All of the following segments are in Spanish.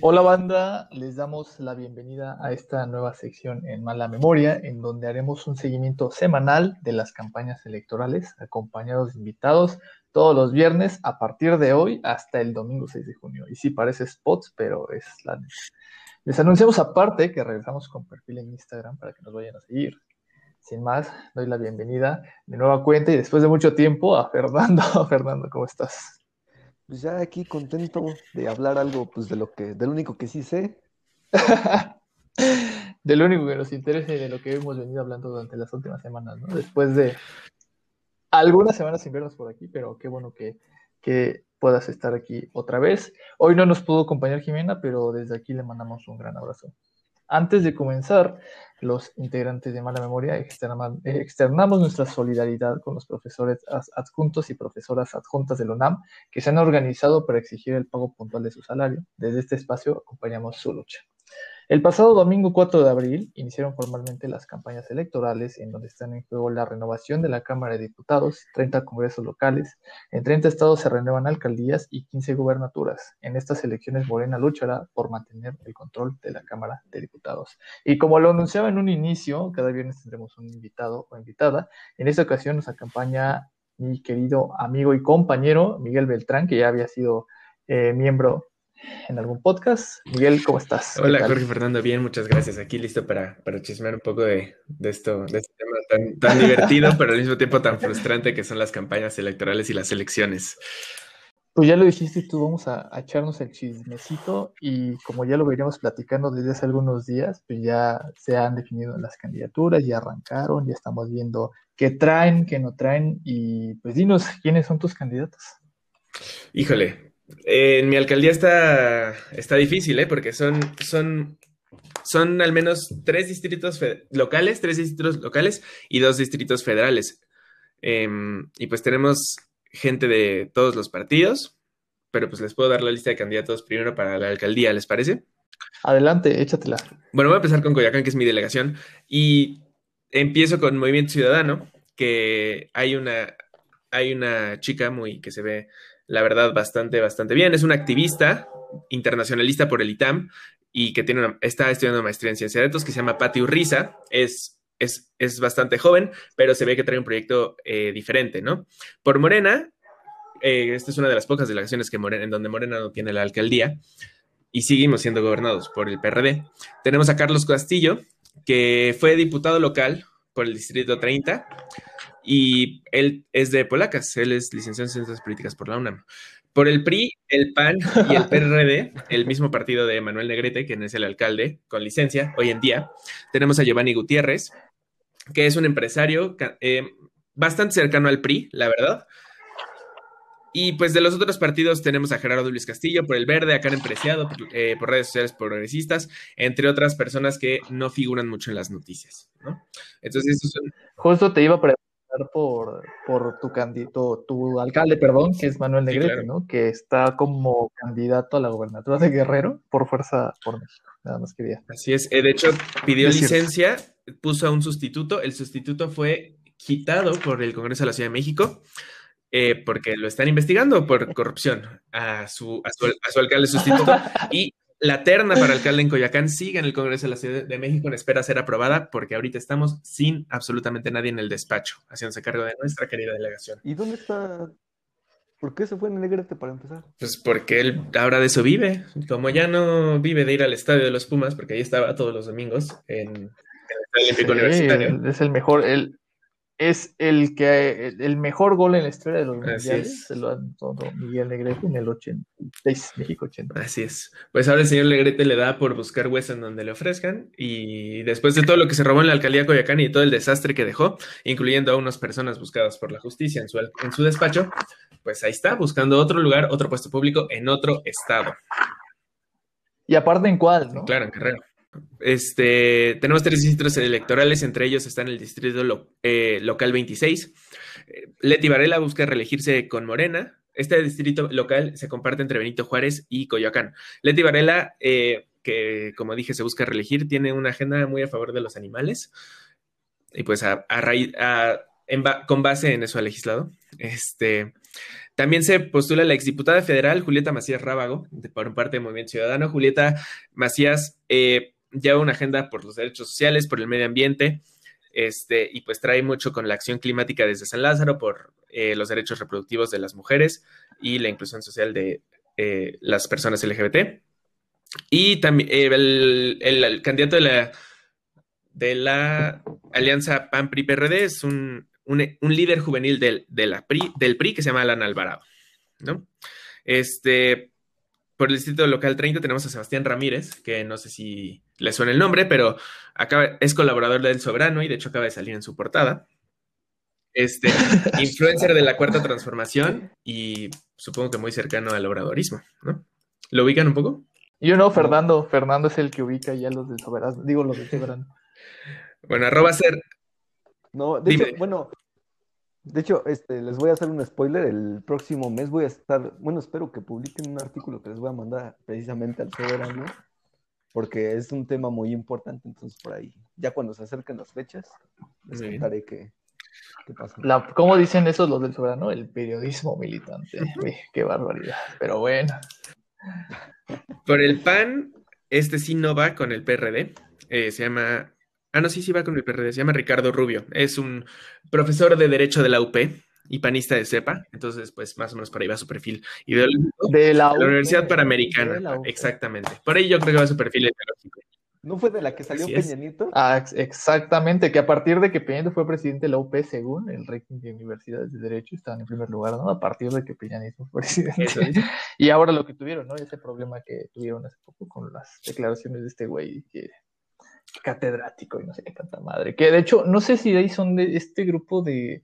Hola banda, les damos la bienvenida a esta nueva sección en Mala Memoria, en donde haremos un seguimiento semanal de las campañas electorales, acompañados de invitados todos los viernes a partir de hoy hasta el domingo 6 de junio. Y sí, parece spots, pero es la... Les anunciamos aparte que regresamos con perfil en Instagram para que nos vayan a seguir. Sin más, doy la bienvenida de nueva cuenta y después de mucho tiempo a Fernando. Fernando, ¿cómo estás? Pues ya aquí contento de hablar algo, pues de lo que, del único que sí sé. de lo único que nos interesa y de lo que hemos venido hablando durante las últimas semanas, ¿no? Después de algunas semanas sin vernos por aquí, pero qué bueno que, que puedas estar aquí otra vez. Hoy no nos pudo acompañar Jimena, pero desde aquí le mandamos un gran abrazo. Antes de comenzar, los integrantes de Mala Memoria externamos nuestra solidaridad con los profesores adjuntos y profesoras adjuntas del UNAM que se han organizado para exigir el pago puntual de su salario. Desde este espacio acompañamos su lucha. El pasado domingo 4 de abril iniciaron formalmente las campañas electorales en donde están en juego la renovación de la Cámara de Diputados, 30 congresos locales, en 30 estados se renuevan alcaldías y 15 gubernaturas. En estas elecciones Morena luchará por mantener el control de la Cámara de Diputados. Y como lo anunciaba en un inicio, cada viernes tendremos un invitado o invitada. En esta ocasión nos acompaña mi querido amigo y compañero Miguel Beltrán, que ya había sido eh, miembro en algún podcast. Miguel, ¿cómo estás? Hola, Jorge Fernando, bien, muchas gracias. Aquí listo para, para chismear un poco de, esto, de este tema tan, tan divertido, pero al mismo tiempo tan frustrante que son las campañas electorales y las elecciones. Pues ya lo dijiste tú, vamos a, echarnos el chismecito y como ya lo veníamos platicando desde hace algunos días, pues ya se han definido las candidaturas, ya arrancaron, ya estamos viendo qué traen, qué no traen y pues dinos quiénes son tus candidatos. Híjole, en mi alcaldía está, está difícil, ¿eh? Porque son, son, son al menos tres distritos locales, tres distritos locales y dos distritos federales. Em, y pues tenemos gente de todos los partidos, pero pues les puedo dar la lista de candidatos primero para la alcaldía, ¿les parece? Adelante, échatela. Bueno, voy a empezar con Coyacán, que es mi delegación, y empiezo con Movimiento Ciudadano, que hay una, hay una chica muy que se ve la verdad, bastante, bastante bien. Es una activista internacionalista por el ITAM y que tiene una, está estudiando maestría en ciencia de datos que se llama Patti Urriza. Es, es, es, bastante joven, pero se ve que trae un proyecto eh, diferente, ¿no? Por Morena, eh, esta es una de las pocas delegaciones que Morena, en donde Morena no tiene la alcaldía y seguimos siendo gobernados por el PRD. Tenemos a Carlos Castillo, que fue diputado local por el Distrito 30 y él es de Polacas, él es licenciado en Ciencias Políticas por la UNAM. Por el PRI, el PAN y el PRD, el mismo partido de Manuel Negrete, quien es el alcalde con licencia hoy en día, tenemos a Giovanni Gutiérrez, que es un empresario eh, bastante cercano al PRI, la verdad. Y pues de los otros partidos tenemos a Gerardo Luis Castillo por el Verde, a Karen Preciado eh, por redes sociales progresistas, entre otras personas que no figuran mucho en las noticias, ¿no? Entonces, eso Justo te iba a preguntar por, por tu candidato, tu alcalde, perdón, que es Manuel Negrete, ¿no? Que está como candidato a la gobernatura de Guerrero por Fuerza por México. Nada más quería. Así es. Eh, de hecho, pidió licencia, puso a un sustituto. El sustituto fue quitado por el Congreso de la Ciudad de México. Eh, porque lo están investigando por corrupción a su, a su, a su alcalde sustituto y la terna para alcalde en Coyacán sigue en el Congreso de la Ciudad de México en espera ser aprobada porque ahorita estamos sin absolutamente nadie en el despacho, haciéndose cargo de nuestra querida delegación. ¿Y dónde está? ¿Por qué se fue en Negrete para empezar? Pues porque él ahora de eso vive. Como ya no vive de ir al estadio de los Pumas, porque ahí estaba todos los domingos en, el Estadio Olímpico Universitario. Es el mejor, el, es el que el mejor gol en la historia de los mundiales. Se lo ha dado Miguel Negrete en el 86, México 80. Así es. Pues ahora el señor Negrete le da por buscar hueso en donde le ofrezcan. Y después de todo lo que se robó en la alcaldía de Coyacán y todo el desastre que dejó, incluyendo a unas personas buscadas por la justicia en su, en su despacho, pues ahí está, buscando otro lugar, otro puesto público en otro estado. Y aparte en cuál, ¿no? Claro, en Guerrero. Este, tenemos tres distritos electorales, entre ellos están el distrito eh, local 26. Eh, Leti Varela busca reelegirse con Morena. Este distrito local se comparte entre Benito Juárez y Coyoacán. Leti Varela, eh, que como dije se busca reelegir, tiene una agenda muy a favor de los animales. Y pues a, raíz, con base en eso ha legislado. Este, También se postula la exdiputada federal Julieta Macías Rábago, de, por parte del Movimiento Ciudadano. Julieta Macías eh, lleva una agenda por los derechos sociales, por el medio ambiente, este, y pues trae mucho con la acción climática desde San Lázaro por eh, los derechos reproductivos de las mujeres y la inclusión social de eh, las personas LGBT. Y también eh, el, candidato de la, de la alianza PAN-PRI-PRD es un, líder juvenil del, PRI, del PRI que se llama Alan Alvarado. ¿no? Este, por el distrito local 30 tenemos a Sebastián Ramírez, que no sé si le suena el nombre, pero acaba, es colaborador del Soberano y de hecho acaba de salir en su portada. Este, influencer de la cuarta transformación y supongo que muy cercano al obradorismo, ¿no? ¿Lo ubican un poco? Yo no, Fernando. Fernando es el que ubica ya los del Soberano. Digo los del Soberano. bueno, arroba ser. No, de hecho, bueno, de hecho, este, les voy a hacer un spoiler. El próximo mes voy a estar, bueno, espero que publiquen un artículo que les voy a mandar precisamente al soberano, porque es un tema muy importante. Entonces, por ahí, ya cuando se acerquen las fechas, les contaré qué, qué pasa. ¿Cómo dicen esos los del soberano? El periodismo militante. qué barbaridad. Pero bueno. Por el PAN, este sí no va con el PRD. Eh, se llama Ah, no, sí, sí va con el PRD. Se llama Ricardo Rubio. Es un profesor de Derecho de la UP y panista de CEPA. Entonces, pues más o menos por ahí va su perfil ideológico. De la, Universidad Panamericana. Exactamente. Por ahí yo creo que va su perfil ideológico. ¿No fue de la que salió Peña Nieto? Ah, exactamente, que a partir de que Peña Nieto fue presidente de la UP, según el ranking de universidades de derecho, estaban en primer lugar, ¿no? A partir de que Peña Nieto fue presidente. y ahora lo que tuvieron, ¿no? Ese problema que tuvieron hace poco con las declaraciones de este güey que catedrático y no sé qué tanta madre. Que de hecho, no sé si ahí son de este grupo de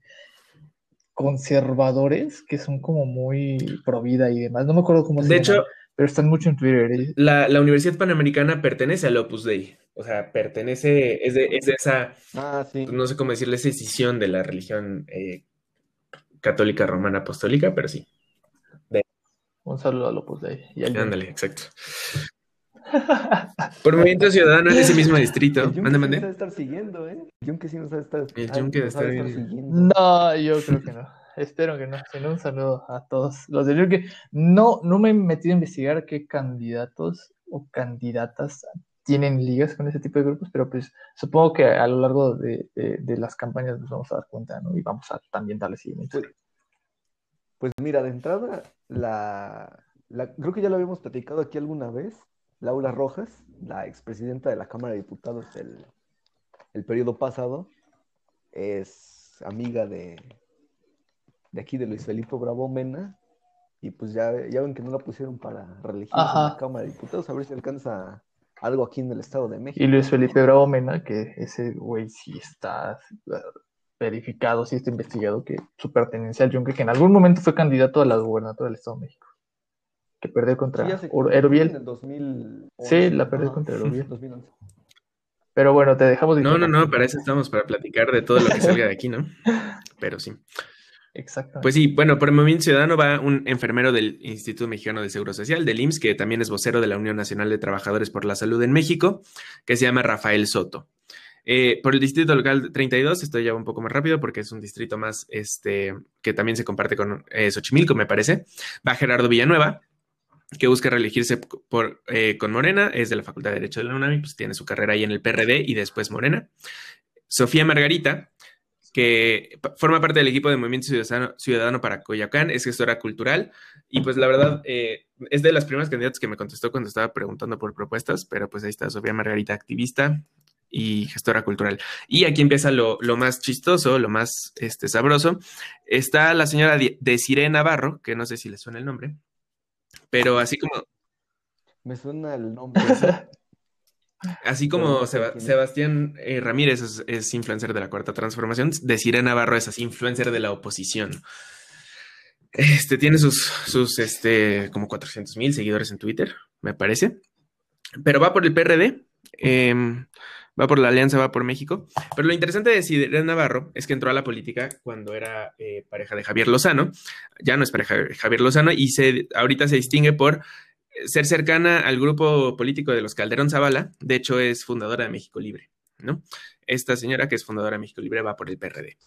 conservadores que son como muy pro vida y demás. No me acuerdo cómo se De hecho, pero están mucho en Twitter. ¿eh? La, Universidad Panamericana pertenece al Opus Dei. O sea, pertenece, es de, es de esa, ah, no sé cómo decirle, esa decisión de la religión eh, católica romana apostólica, pero sí. Un saludo al Opus Dei. Ándale, exacto. Por Movimiento Ciudadano en ese mismo distrito. Mande, mande. Sí estar siguiendo, ¿eh? El sí nos estar, el Yunque estar siguiendo. No, yo creo que no. Espero que no. Sino un saludo a todos los del Yunque. No, no me he metido a investigar qué candidatos o candidatas tienen ligas con ese tipo de grupos, pero pues supongo que a lo largo de, de, las campañas nos vamos a dar cuenta, ¿no? Y vamos a también darle seguimiento. Pues, pues mira, de entrada, la, la, creo que ya lo habíamos platicado aquí alguna vez, Laura Rojas, la expresidenta de la Cámara de Diputados del el periodo pasado, es amiga de, de aquí de Luis Felipe Bravo Mena, y pues ya, ya ven que no la pusieron para reelegir en la Cámara de Diputados, a ver si alcanza algo aquí en el Estado de México. Y Luis Felipe Bravo Mena, que ese güey sí está verificado, sí está investigado, que su pertenencia al Yunque, que en algún momento fue candidato a la gubernatura del Estado de México que perdió contra sí, Sí, la perdió contra Erobiel. Pero bueno, te dejamos. No, no, no, para eso estamos, para platicar de todo lo que salga de aquí, ¿no? Pero sí. Exacto. Pues sí, bueno, por el Movimiento Ciudadano va un enfermero del Instituto Mexicano de Seguro Social, del IMSS, que también es vocero de la Unión Nacional de Trabajadores por la Salud en México, que se llama Rafael Soto. Eh, por el distrito local 32, estoy ya un poco más rápido porque es un distrito más, este, que también se comparte con eh, Xochimilco, me parece. Va Gerardo Villanueva, que busca reelegirse eh, con Morena, es de la Facultad de Derecho de la UNAM, pues tiene su carrera ahí en el PRD y después Morena. Sofía Margarita, que forma parte del equipo de Movimiento Ciudadano, para Coyacán, es gestora cultural y pues la verdad eh, es de las primeras candidatas que me contestó cuando estaba preguntando por propuestas, pero pues ahí está Sofía Margarita, activista y gestora cultural. Y aquí empieza lo, más chistoso, lo más este, sabroso. Está la señora Desiree Navarro, que no sé si le suena el nombre, pero así como. Me suena el nombre. Así como Sebastián eh, Ramírez es, influencer de la cuarta transformación, de Navarro es así influencer de la oposición. Este tiene sus, sus este, como 400 mil seguidores en Twitter, me parece. Pero va por el PRD. Em, va por la Alianza, va por México. Pero lo interesante de Sidre Navarro es que entró a la política cuando era eh, pareja de Javier Lozano, ya no es pareja de Javier Lozano, y ahorita se distingue por ser cercana al grupo político de los Calderón Zavala, de hecho es fundadora de México Libre, ¿no? Esta señora que es fundadora de México Libre va por el PRD.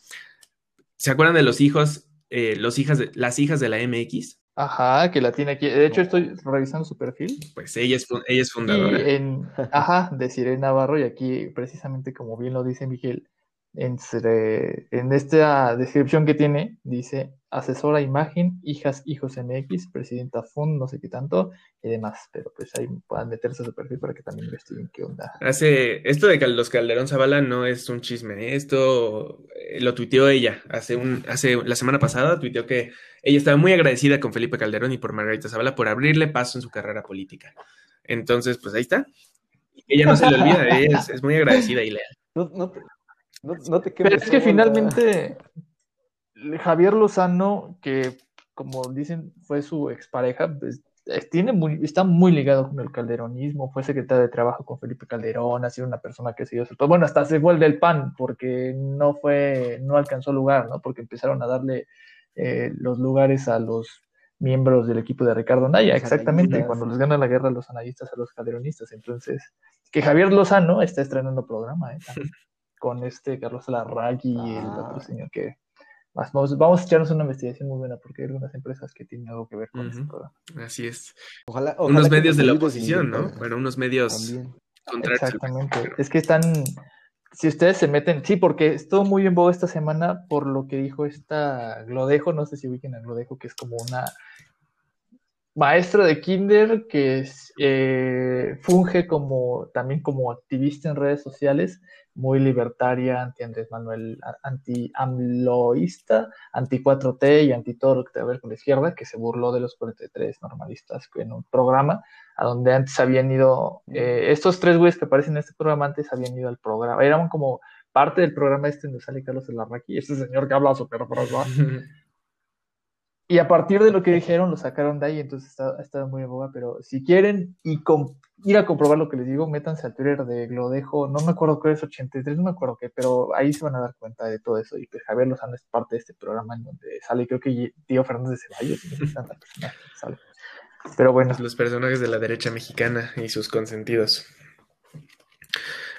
¿Se acuerdan de los hijos eh, los de, las hijas de la MX. Ajá, que la tiene aquí. De hecho, estoy revisando su perfil. Pues ella es, ella es fundadora. Y en, ajá, de Sirena Navarro, y aquí precisamente como bien lo dice Miguel, entre, en esta descripción que tiene, dice asesora imagen, hijas, hijos MX, presidenta FUN, no sé qué tanto, y demás. Pero pues ahí puedan meterse a su perfil para que también investiguen qué onda. Hace, esto de los Calderón Zavala no es un chisme, esto eh, lo tuiteó ella hace un, hace la semana pasada, tuiteó que ella estaba muy agradecida con Felipe Calderón y por Margarita Zavala por abrirle paso en su carrera política. Entonces, pues ahí está. Ella no se le olvida, es, es, muy agradecida y leal. No, no, no, te Pero es que finalmente Javier Lozano, que como dicen fue su expareja, pues, tiene muy, está muy ligado con el calderonismo, fue secretario de trabajo con Felipe Calderón, ha sido una persona que se dio bueno, hasta se fue el del PAN, porque no fue, no alcanzó lugar, ¿no? Porque empezaron a darle eh, los lugares a los miembros del equipo de Ricardo Naya, exactamente, cuando les gana la guerra los analistas a los calderonistas. Entonces, que Javier Lozano está estrenando programa, ¿eh? con este Carlos Larraqui y el otro ah. señor que vamos, vamos a echarnos una investigación muy buena porque hay algunas empresas que tienen algo que ver con este programa. Así es. Ojalá, unos medios de la oposición, ¿no? Bueno, unos medios contrarios. Exactamente. Es que están, si ustedes se meten, sí, porque estuvo muy en boga esta semana por lo que dijo esta Glodejo, no sé si ubiquen a Glodejo, que es como una maestra de kinder que eh, funge como también como activista en redes sociales muy libertaria, anti Andrés Manuel, anti amloísta, anti 4T y anti todo lo que tiene que ver con la izquierda, que se burló de los 43 normalistas en un programa a donde antes habían ido, eh, estos tres güeyes que aparecen en este programa antes habían ido al programa, eran como parte del programa este donde sale Carlos y este señor que habla súper Y a partir de lo que dijeron, lo sacaron de ahí, entonces está, estado muy en boga, pero si quieren y ir a comprobar lo que les digo, métanse al Twitter de Glodejo, no me acuerdo qué es 83, no me acuerdo qué, pero ahí se van a dar cuenta de todo eso. Y pues Javier Lozano es parte de este programa en donde sale, creo que Tío Fernández de Ceballos, sale. Pero bueno. Los personajes de la derecha mexicana y sus consentidos.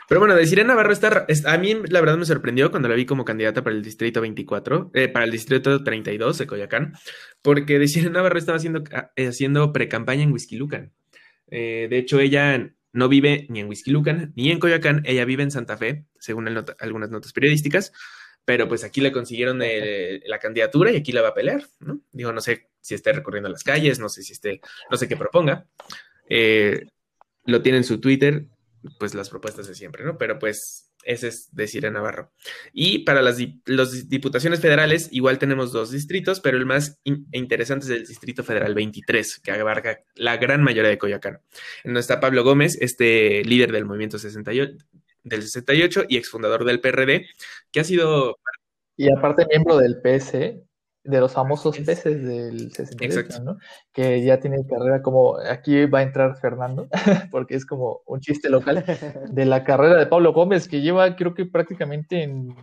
Pero bueno, de Sirena Navarro está, a mí la verdad me sorprendió cuando la vi como candidata para el distrito 24, eh, para el distrito 32 de Coyacán, porque de Sirena Navarro estaba haciendo, eh, haciendo pre-campaña en Whisky Lucan. Eh, de hecho, ella no vive ni en Whisky Lucan ni en Coyacán, ella vive en Santa Fe, según algunas notas periodísticas, pero pues aquí le consiguieron la candidatura y aquí la va a pelear, ¿no? Digo, no sé si esté recorriendo las calles, no sé si esté, no sé qué proponga. lo tiene en su Twitter, pues las propuestas de siempre, ¿no? Pero pues ese es decir en Navarro. Y para las diputaciones federales, igual tenemos dos distritos, pero el más interesante es el Distrito Federal 23, que abarca la gran mayoría de Coyacán. En está Pablo Gómez, este líder del movimiento 68, del 68 y exfundador del PRD, que ha sido... Y aparte miembro del PS, de los famosos peces del 68, ¿no? Que ya tiene carrera como, aquí va a entrar Fernando, porque es como un chiste local, de la carrera de Pablo Gómez, que lleva creo que prácticamente en,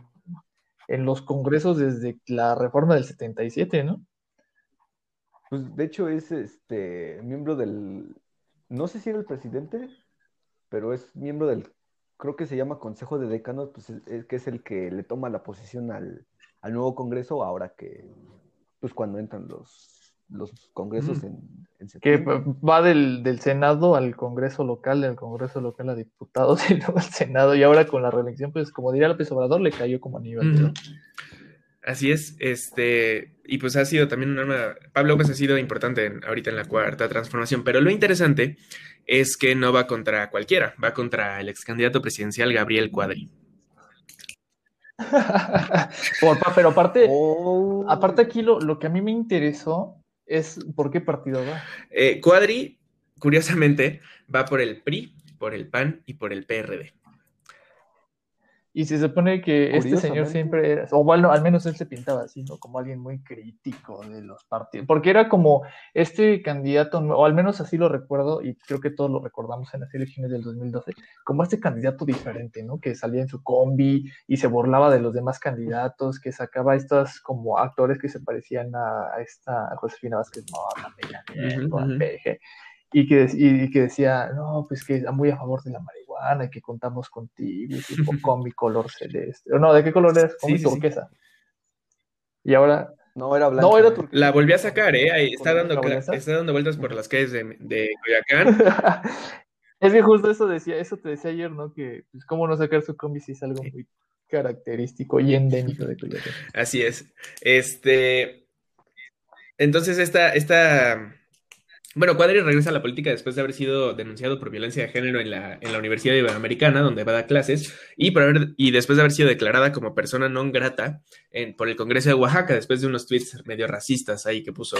en los congresos desde la reforma del 77, ¿no? Pues de hecho es este miembro del, no sé si era el presidente, pero es miembro del, creo que se llama Consejo de Decanos, pues es, que es el que le toma la posición al al nuevo Congreso ahora que, pues cuando entran los, los congresos en, en Que va del, del, Senado al Congreso local, del Congreso local a diputados y luego al Senado. Y ahora con la reelección, pues como diría López Obrador, le cayó como anillo al Así es, este, y pues ha sido también un arma, Pablo López ha sido importante ahorita en la cuarta transformación, pero lo interesante es que no va contra cualquiera, va contra el ex candidato presidencial Gabriel Cuadri. pero aparte, oh. aparte aquí lo, lo, que a mí me interesó es por qué partido va. Eh, Cuadri, curiosamente, va por el PRI, por el PAN y por el PRD. Y se supone que este señor siempre era, o bueno, al menos él se pintaba así, ¿no? Como alguien muy crítico de los partidos, porque era como este candidato, o al menos así lo recuerdo, y creo que todos lo recordamos en las elecciones del 2012, como este candidato diferente, ¿no? Que salía en su combi y se burlaba de los demás candidatos, que sacaba estos como actores que se parecían a, esta Josefina Vázquez, no, uh y que, y que decía, no, pues que muy a favor de la marihuana y que contamos contigo, con mi color celeste. No, ¿de qué color eres? Con mi turquesa. Y ahora, No, era blanca. No, era turquesa. La volví a sacar, ¿eh? Ahí está, ¿Por dando, está dando vueltas por las calles de, de Coyoacán. es que justo eso decía, eso te decía ayer, ¿no? Que pues cómo no sacar su combi si es algo muy característico y endémico de Coyoacán. Así es. Este. Entonces, esta, esta. Bueno, Cuadri regresa a la política después de haber sido denunciado por violencia de género en la, en la Universidad Iberoamericana, donde va a dar clases, y, por haber, y después de haber sido declarada como persona non grata en, por el Congreso de Oaxaca, después de unos tweets medio racistas ahí que puso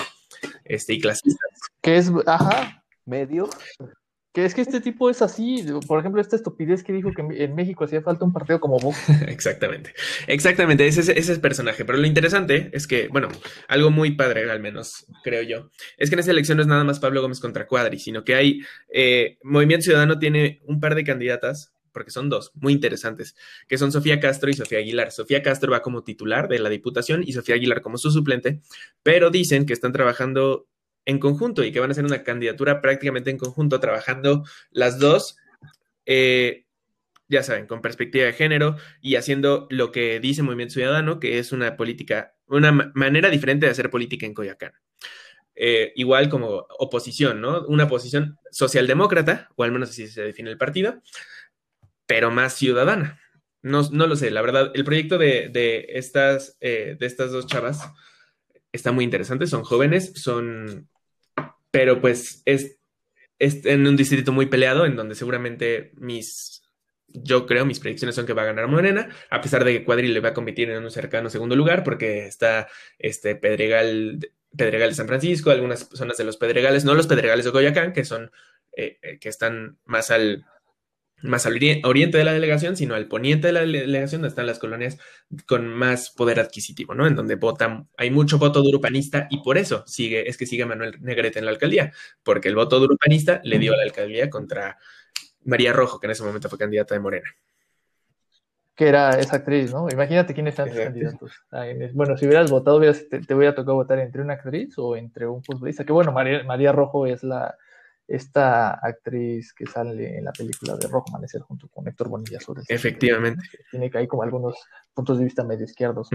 este, y clasistas. Que es, ajá, Medio. Que es que este tipo es así. Por ejemplo, esta estupidez que dijo que en- México hacía falta un partido como Vox. Exactamente. Exactamente, ese, ese, es personaje. Pero lo interesante es que, bueno, algo muy padre, al menos, creo yo, es que en esta elección no es nada más Pablo Gómez contra Cuadri, sino que hay, eh, Movimiento Ciudadano tiene un par de candidatas, porque son dos, muy interesantes, que son Sofía Castro y Sofía Aguilar. Sofía Castro va como titular de la Diputación y Sofía Aguilar como su suplente, pero dicen que están trabajando en conjunto y que van a hacer una candidatura prácticamente en conjunto, trabajando las dos. eh, ya saben, con perspectiva de género y haciendo lo que dice Movimiento Ciudadano, que es una política, una ma- manera diferente de hacer política en Coyoacán. Eh, igual como oposición, ¿no? Una posición socialdemócrata, o al menos así se define el partido, pero más ciudadana. No, no lo sé, la verdad, el proyecto de, de estas, eh, de estas dos chavas está muy interesante, son jóvenes, son, pero pues es, es en un distrito muy peleado en donde seguramente mis, yo creo, mis predicciones son que va a ganar Morena, a pesar de que Cuadri le va a competir en un cercano segundo lugar, porque está este Pedregal, Pedregal de San Francisco, algunas zonas de los Pedregales, no los Pedregales de Coyoacán, que son, eh, eh, que están más al, más al ori- oriente de la delegación, sino al poniente de la dele- delegación, donde están las colonias con más poder adquisitivo, ¿no? En donde votan, hay mucho voto duro panista y por eso sigue, es que sigue Manuel Negrete en la alcaldía, porque el voto duro panista le dio a la alcaldía contra María Rojo, que en ese momento fue candidata de Morena. que era esa actriz, ¿no? Imagínate quiénes están Exacto. candidatos. En- Bueno, si hubieras votado, te, te hubiera tocado votar entre una actriz o entre un futbolista. Que bueno, María, María Rojo es la esta actriz que sale en la película de Rojo Amanecer junto con Héctor Bonilla el Efectivamente. que Tiene que hay como algunos puntos de vista medio izquierdos.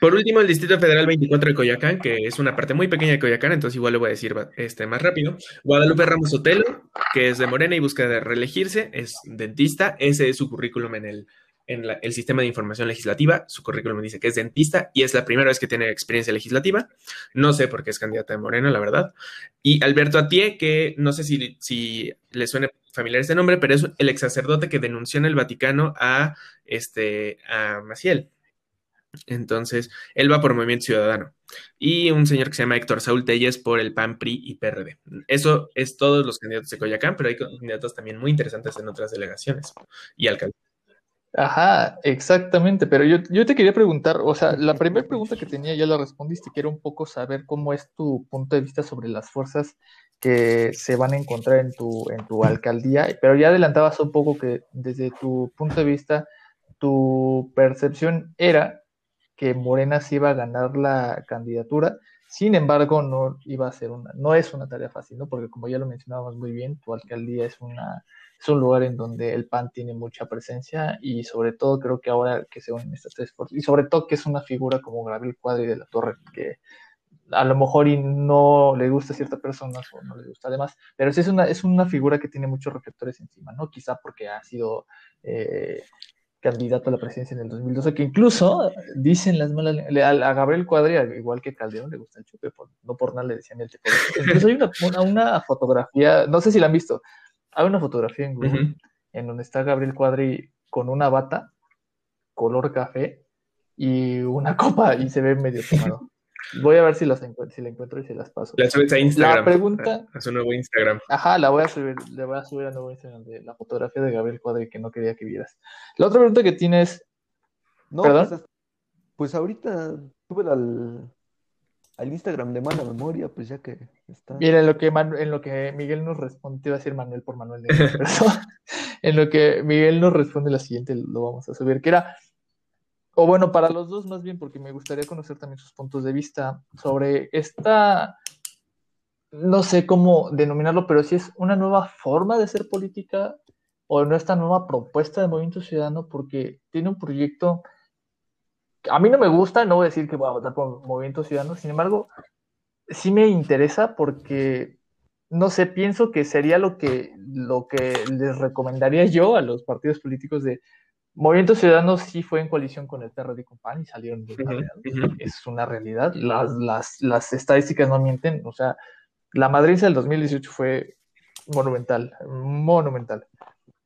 Por último, el Distrito Federal 24 de Coyoacán, que es una parte muy pequeña de Coyoacán, entonces igual lo voy a decir este, más rápido. Guadalupe Ramos Otelo, que es de Morena y busca de reelegirse, es dentista, ese es su currículum en el, en la- el sistema de información legislativa, su currículum dice que es dentista y es la primera vez que tiene experiencia legislativa, no sé por qué es candidata de Morena, la verdad. Y Alberto Atié, que no sé si, si le suene familiar este nombre, pero es el ex sacerdote que denunció en el Vaticano a, este, a Maciel. Entonces, él va por Movimiento Ciudadano. Y un señor que se llama Héctor Saúl Telles por el PAN, PRI y PRD. Eso es todos los candidatos de Coyacán, pero hay candidatos también muy interesantes en otras delegaciones y alcaldías. Ajá, exactamente, pero yo, yo te quería preguntar, o sea, la primera pregunta que tenía ya la respondiste, que era un poco saber cómo es tu punto de vista sobre las fuerzas que se van a encontrar en tu, en tu alcaldía, pero ya adelantabas un poco que desde tu punto de vista, tu percepción era que Morena sí iba a ganar la candidatura, sin embargo, no iba a ser una, no es una tarea fácil, ¿no? Porque como ya lo mencionábamos muy bien, tu alcaldía es una es un lugar en donde el PAN tiene mucha presencia y sobre todo creo que ahora que se unen estas tres fuerzas, y sobre todo que es una figura como Gabriel Cuadri de la Torre, que a lo mejor y no le gusta a ciertas personas o no le gusta además, pero sí es una, es una figura que tiene muchos reflectores encima, ¿no? Quizá porque ha sido eh, candidato a la presidencia en el 2012, que incluso dicen las malas, a, Gabriel Cuadri, igual que Calderón, le gusta el chupe, por, no por nada le decían el tipo. Incluso hay una, una fotografía, no sé si la han visto, hay una fotografía en Google uh -huh. en donde está Gabriel Cuadri con una bata color café y una copa y se ve medio tomado. Voy a ver si, las encuentro, si la encuentro y se las paso. La subes a Instagram. La pregunta. A, su nuevo Instagram. Ajá, la voy a subir, le voy a subir a nuevo Instagram de la fotografía de Gabriel Cuadri que no quería que vieras. La otra pregunta que tienes. No, ¿Perdón? Pues, pues ahorita tuve al, al Instagram de Mala Memoria, pues ya que está. Mira, en lo que, Manu, en lo que Miguel nos responde, te iba a decir Manuel por Manuel, de pero en lo que Miguel nos responde la siguiente, lo vamos a subir, que era, o bueno, para los dos más bien, porque me gustaría conocer también sus puntos de vista sobre esta, no sé cómo denominarlo, pero si es una nueva forma de hacer política o no esta nueva propuesta de Movimiento Ciudadano, porque tiene un proyecto a mí no me gusta, no voy a decir que voy a votar por Movimiento Ciudadano, sin embargo, sí me interesa porque, no sé, pienso que sería lo que, lo que les recomendaría yo a los partidos políticos de Movimiento Ciudadano sí fue en coalición con el PRD y con PAN y salieron de Es una realidad. Las, las, las, estadísticas no mienten. O sea, la Madrid del 2018 fue monumental, monumental.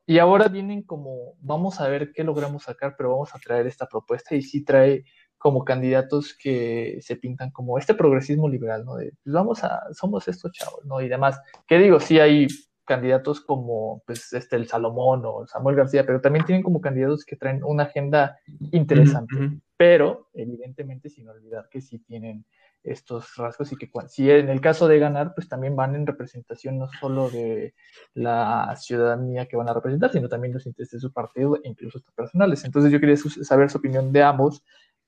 Y ahora vienen como, vamos a ver qué logramos sacar, pero vamos a traer esta propuesta y sí trae como candidatos que se pintan como este progresismo liberal, ¿no? De, pues vamos a, somos estos chavos, ¿no? Y demás. ¿Qué digo? Sí hay candidatos como, pues, este, el Salomón o Samuel García, pero también tienen como candidatos que traen una agenda interesante, pero evidentemente sin olvidar que sí tienen estos rasgos y que si en el caso de ganar, pues también van en representación no solo de la ciudadanía que van a representar, sino también los intereses de su partido e incluso personales. Entonces yo quería saber su opinión de ambos.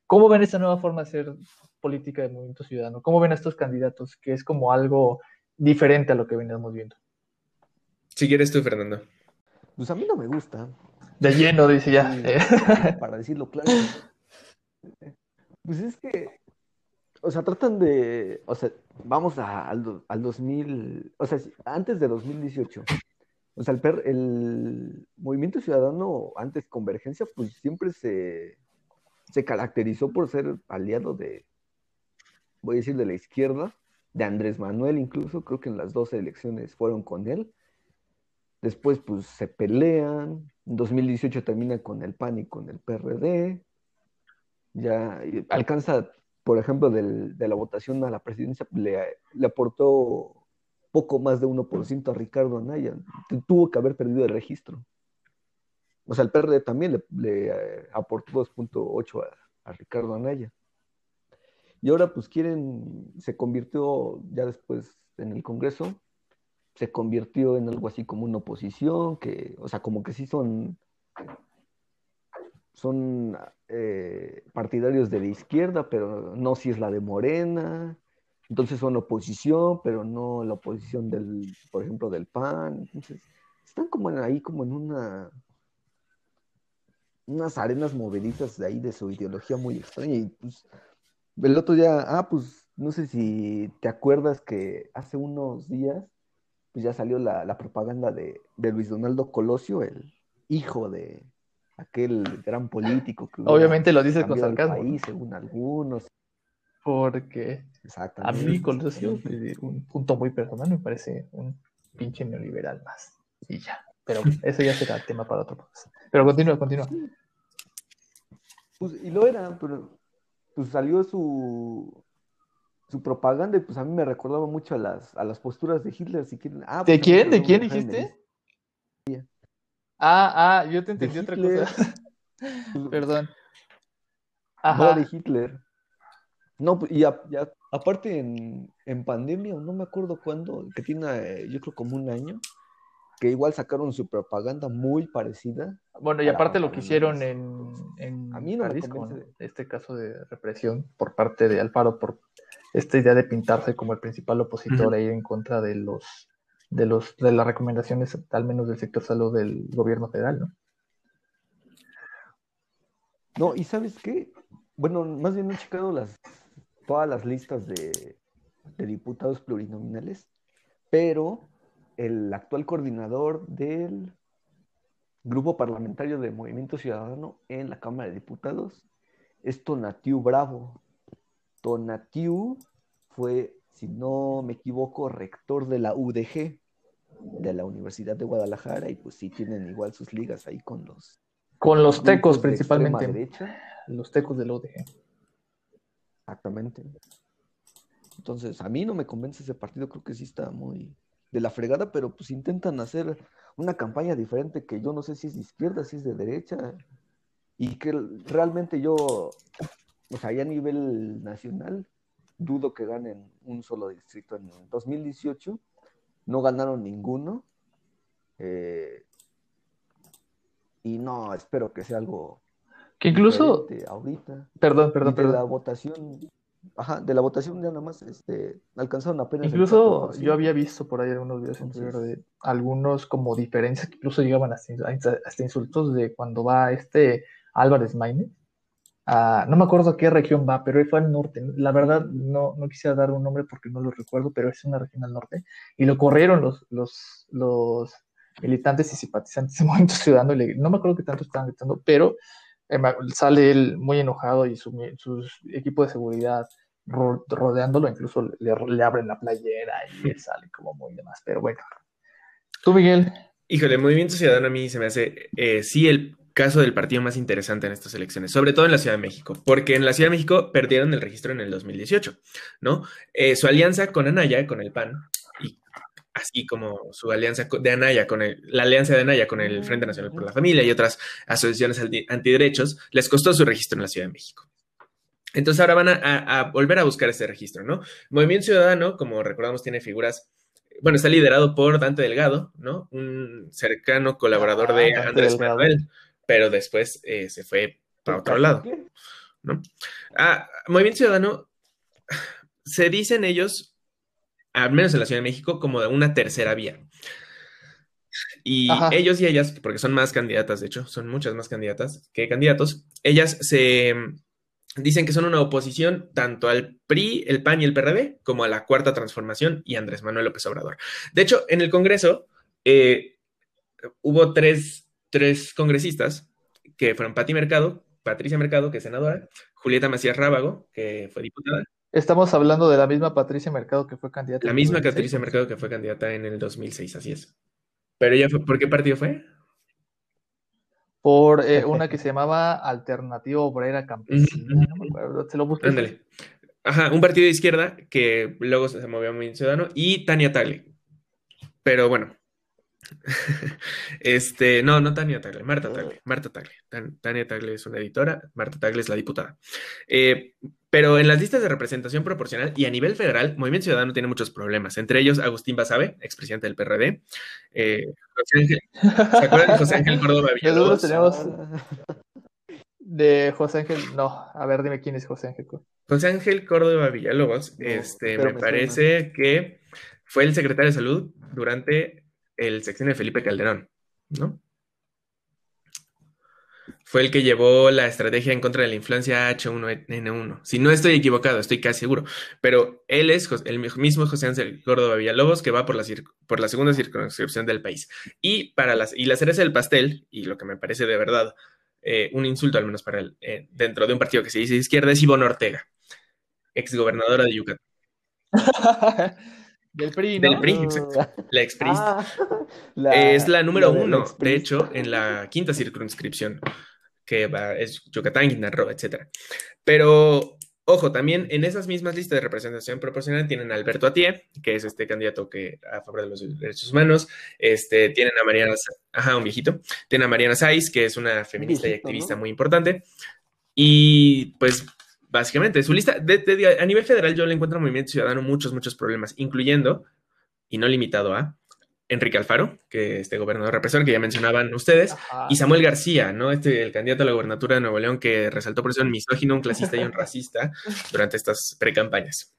¿Cómo ven esta nueva forma de hacer política de movimiento ciudadano? ¿Cómo ven a estos candidatos que es como algo diferente a lo que veníamos viendo? Si quieres tú, Fernando. Pues a mí no me gusta. De lleno, dice ya. para decirlo claro. Pues es que o sea, tratan de, o sea, vamos al, al 2000, o sea, antes de 2018. O sea, el, el movimiento ciudadano, antes Convergencia, pues siempre se, se caracterizó por ser aliado de, voy a decir, de la izquierda, de Andrés Manuel incluso, creo que en las dos elecciones fueron con él. Después, pues se pelean. En 2018 termina con el PAN y con el PRD. Ya alcanza por ejemplo, de la votación a la presidencia, le, aportó poco más de 1% a Ricardo Anaya. Tuvo que haber perdido el registro. O sea, el PRD también le, eh, aportó 2.8 a, a, Ricardo Anaya. Y ahora pues quieren, se convirtió ya después en el Congreso, se convirtió en algo así como una oposición, que, o sea, como que sí son son eh, partidarios de la izquierda, pero no si es la de Morena. Entonces son oposición, pero no la oposición del, por ejemplo, del PAN. Entonces, están como ahí, como en una unas arenas movedizas de ahí de su ideología muy extraña. Y pues, el otro día, ah, pues, no sé si te acuerdas que hace unos días, pues ya salió la, la propaganda de, de Luis Donaldo Colosio, el hijo de, aquel gran político que obviamente lo dice con sarcasmo país, según algunos porque a mí Colosio un punto muy personal me parece un pinche neoliberal más y ya pero eso ya será tema para otro podcast pero continúa continúa pues, y lo era pero pues salió su su propaganda y pues a mí me recordaba mucho a las, a las posturas de Hitler si quieren ah, ¿de pues, quién? ¿de quién dijiste? Ah, ah, yo te entendí otra cosa. Perdón. Ajá. de Hitler. No, pues, y aparte en, en, pandemia, no me acuerdo cuándo, que tiene, eh, yo creo como un año, que igual sacaron su propaganda muy parecida. Bueno, y aparte lo que hicieron en, en a mí no este caso de represión por parte de Alfaro, por esta idea de pintarse como el principal opositor e ir en contra de los de, los, de las recomendaciones, al menos del sector salud del gobierno federal, ¿no? No, y ¿sabes qué? Bueno, más bien he checado las, todas las listas de, de diputados plurinominales, pero el actual coordinador del grupo parlamentario de Movimiento Ciudadano en la Cámara de Diputados es Tonatiu Bravo. Tonatiu fue, si no me equivoco, rector de la UDG de la Universidad de Guadalajara y pues sí tienen igual sus ligas ahí con los... Con los tecos principalmente. Los tecos del ODG. Exactamente. Entonces, a mí no me convence ese partido, creo que sí está muy de la fregada, pero pues intentan hacer una campaña diferente que yo no sé si es de izquierda, si es de derecha, y que realmente yo, o sea, ya a nivel nacional, dudo que ganen un solo distrito en 2018 no ganaron ninguno. Eh, y no, espero que sea algo. Que incluso. Ahorita. Perdón, perdón, de la votación. Ajá, de la votación ya nada más este, alcanzaron apenas. Incluso yo había visto por ahí algunos videos Entonces... de algunos como diferencias que incluso llegaban hasta, hasta, insultos de cuando va este Álvarez No me acuerdo a qué región va, pero fue al norte. La verdad, no, no quisiera dar un nombre porque no lo recuerdo, pero es una región al norte. Y lo corrieron los, los, los militantes y simpatizantes de Movimiento Ciudadano. no me acuerdo qué tanto estaban gritando, pero eh, sale él muy enojado y su, equipo de seguridad rodeándolo, incluso le, abren la playera y él sale como muy demás. Pero bueno, tú, Miguel. Híjole, Movimiento Ciudadano a mí se me hace, eh, sí, el caso del partido más interesante en estas elecciones, sobre todo en la Ciudad de México, porque en la Ciudad de México perdieron el registro en el 2018, ¿no? Eh, su alianza con Anaya, con el PAN, y así como su alianza de Anaya con el, la alianza de Anaya con el Frente Nacional por la Familia y otras asociaciones antiderechos, les costó su registro en la Ciudad de México. Entonces ahora van a, volver a buscar ese registro, ¿no? Movimiento Ciudadano, como recordamos, tiene figuras, bueno, está liderado por Dante Delgado, ¿no? Un cercano colaborador de ah, Andrés Manuel, pero después eh, se fue para otro lado, ¿no? Ah, Movimiento Ciudadano, se dicen ellos, al menos en la Ciudad de México, como de una tercera vía. Y ellos y ellas, porque son más candidatas, de hecho, son muchas más candidatas que candidatos, ellas se dicen que son una oposición tanto al PRI, el PAN y el PRD, como a la Cuarta Transformación y Andrés Manuel López Obrador. De hecho, en el Congreso eh, hubo tres, tres, congresistas que fueron Pati Mercado, Patricia Mercado, que es senadora, Julieta Macías Rábago, que fue diputada, Estamos hablando de la misma Patricia Mercado que fue candidata. La misma Patricia Mercado que fue candidata en el 2006, así es. Pero ella fue, ¿por qué partido fue? Por eh, una que se llamaba Alternativa Obrera Campesina. se lo busqué. Ándale. Ajá, un partido de izquierda que luego se movió a Movimiento Ciudadano y Tania Tagle. Pero bueno, este, no, no Tania Tagle, Marta Tagle, Marta Tagle. Tania Tagle es una editora, Marta Tagle es la diputada. Eh, pero en las listas de representación proporcional y a nivel federal, Movimiento Ciudadano tiene muchos problemas. Entre ellos, Agustín Basabe, expresidente del PRD. Eh, ¿Se acuerdan de José Ángel Córdoba Villalobos? tenemos de José Ángel, no, a ver, dime quién es José Ángel. José Ángel Córdoba Villalobos, este, me, parece que fue el secretario de salud durante el sexenio de Felipe Calderón, ¿no? Fue el que llevó la estrategia en contra de la influencia H1N1. Si no estoy equivocado, estoy casi seguro. Pero él es el mismo José Ángel Córdoba Villalobos que va por la, segunda circunscripción del país. Y, para las, y la cereza del pastel, y lo que me parece de verdad eh, un insulto, al menos para él, eh, dentro de un partido que se dice izquierda, es Ivonne Ortega, exgobernadora de Yucatán. Del PRI, ¿no? Del PRI, exacto. La ex ah, es la número uno, de hecho, en la quinta circunscripción, que va, es Yucatán, Quintana Roo, etc. Pero, ojo, también en esas mismas listas de representación proporcional tienen a Alberto Atié, que es este candidato que a favor de los derechos humanos. Este, tienen a Mariana, ajá, un viejito. Tienen a Mariana Saiz, que es una feminista y activista muy importante. Y pues Básicamente, su lista, a nivel federal yo le encuentro al Movimiento Ciudadano muchos, muchos problemas, incluyendo, y no limitado a, Enrique Alfaro, que este gobernador represor que ya mencionaban ustedes, y Samuel García, ¿no? Este, el candidato a la gobernatura de Nuevo León que resaltó por ser un misógino, un clasista y un racista durante estas precampañas.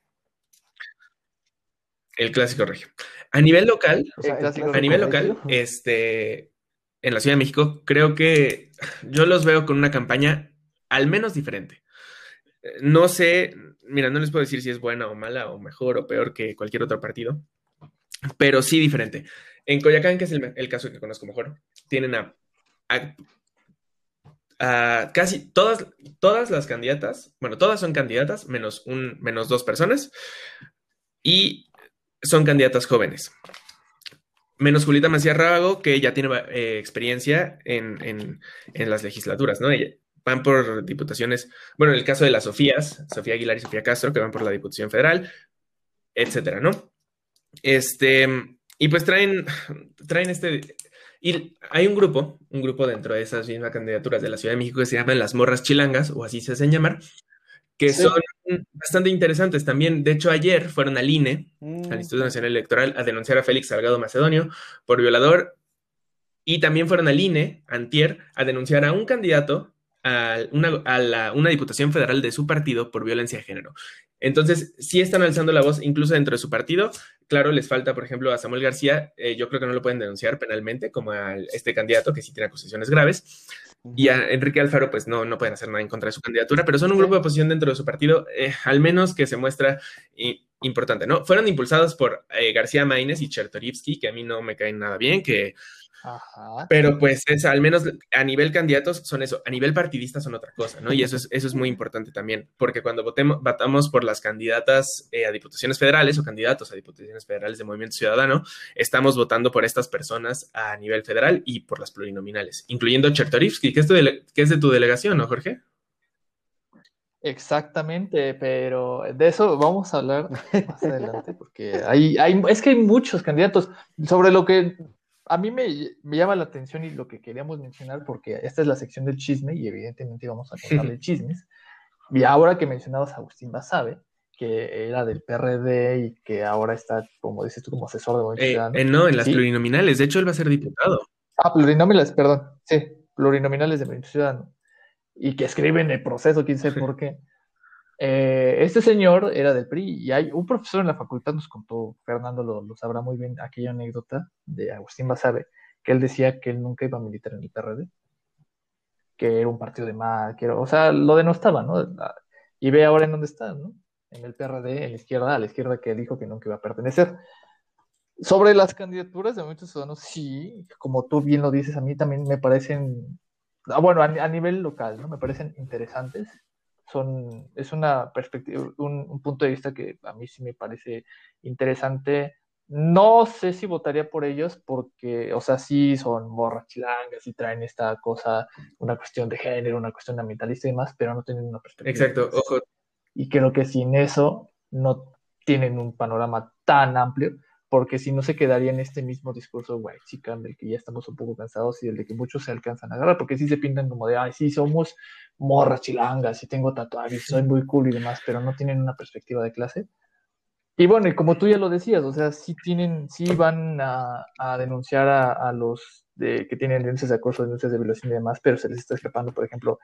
El clásico regio. A nivel local, a nivel local, este, en la Ciudad de México, creo que yo los veo con una campaña al menos diferente. No sé, mira, no les puedo decir si es buena o mala o mejor o peor que cualquier otro partido, pero sí diferente. En Coyacán, que es el, caso que conozco mejor, tienen a, casi todas, todas las candidatas, bueno, todas son candidatas, menos, un, menos dos personas, y son candidatas jóvenes. Menos Julita Macías Rábago, que ya tiene eh, experiencia en, en, las legislaturas, ¿no? Ella, van por diputaciones, bueno, en el caso de las Sofías, Sofía Aguilar y Sofía Castro, que van por la Diputación Federal, etcétera, ¿no? Este, y pues traen, traen este, y hay un grupo, un grupo dentro de esas mismas candidaturas de la Ciudad de México que se llaman las morras chilangas, o así se hacen llamar, que son bastante interesantes también. De hecho, ayer fueron al INE, al mm. Instituto Nacional Electoral, a denunciar a Félix Salgado Macedonio por violador, y también fueron al INE, antier, a denunciar a un candidato a una, diputación federal de su partido por violencia de género. Entonces, sí están alzando la voz incluso dentro de su partido. Claro, les falta, por ejemplo, a Samuel García, eh, yo creo que no lo pueden denunciar penalmente como a este candidato que sí tiene acusaciones graves, y a Enrique Alfaro, pues no, no pueden hacer nada en contra de su candidatura, pero son un grupo de oposición dentro de su partido, eh, al menos que se muestra importante, ¿no? Fueron impulsados por eh, García Maínez y Chertorivsky, que a mí no me caen nada bien, que pero pues es, al menos a nivel candidatos son eso, a nivel partidista son otra cosa, ¿no? Y eso es, eso es muy importante también, porque cuando votemos, votamos por las candidatas eh, a diputaciones federales o candidatos a diputaciones federales de Movimiento Ciudadano, estamos votando por estas personas a nivel federal y por las plurinominales, incluyendo Chertorivsky, que es, que es de tu delegación, ¿no, Jorge? Exactamente, pero de eso vamos a hablar más adelante, porque hay, hay, es que hay muchos candidatos. Sobre lo que a mí me, llama la atención y lo que queríamos mencionar, porque esta es la sección del chisme y evidentemente vamos a contarle chismes. Y ahora que mencionabas a Agustín Basabe, que era del PRD y que ahora está, como dices tú, como asesor de Movimiento eh, eh, no, en las plurinominales, de hecho él va a ser diputado. Ah, plurinominales, perdón, sí, plurinominales de Movimiento Ciudadano. Y que escriben el proceso, quién sabe por qué. Eh, este señor era del PRI y hay un profesor en la facultad, nos contó, Fernando lo, sabrá muy bien, aquella anécdota de Agustín Basabe, que él decía que él nunca iba a militar en el PRD, que era un partido de más, que o sea, lo denostaba, ¿no? Y ve ahora en dónde está, ¿no? En el PRD, en la izquierda, a la izquierda que dijo que nunca iba a pertenecer. Sobre las candidaturas de muchos ciudadanos, sí, como tú bien lo dices, a mí también me parecen, ah, bueno, a nivel local, ¿no? Me parecen interesantes son, es una perspectiva, un, punto de vista que a mí sí me parece interesante. No sé si votaría por ellos porque, o sea, sí son borrachilangas y traen esta cosa, una cuestión de género, una cuestión ambientalista y demás, pero no tienen una perspectiva. Exacto, ojo. Y creo que sin eso no tienen un panorama tan amplio porque si no se quedaría en este mismo discurso white chican del que ya estamos un poco cansados y del de que muchos se alcanzan a agarrar, porque sí se pintan como de, ay, sí, somos morras chilangas y tengo tatuajes, soy muy cool y demás, pero no tienen una perspectiva de clase. Y bueno, y como tú ya lo decías, o sea, sí tienen, sí van a, denunciar a, los de, que tienen denuncias de acoso, denuncias de violación y demás, pero se les está escapando, por ejemplo,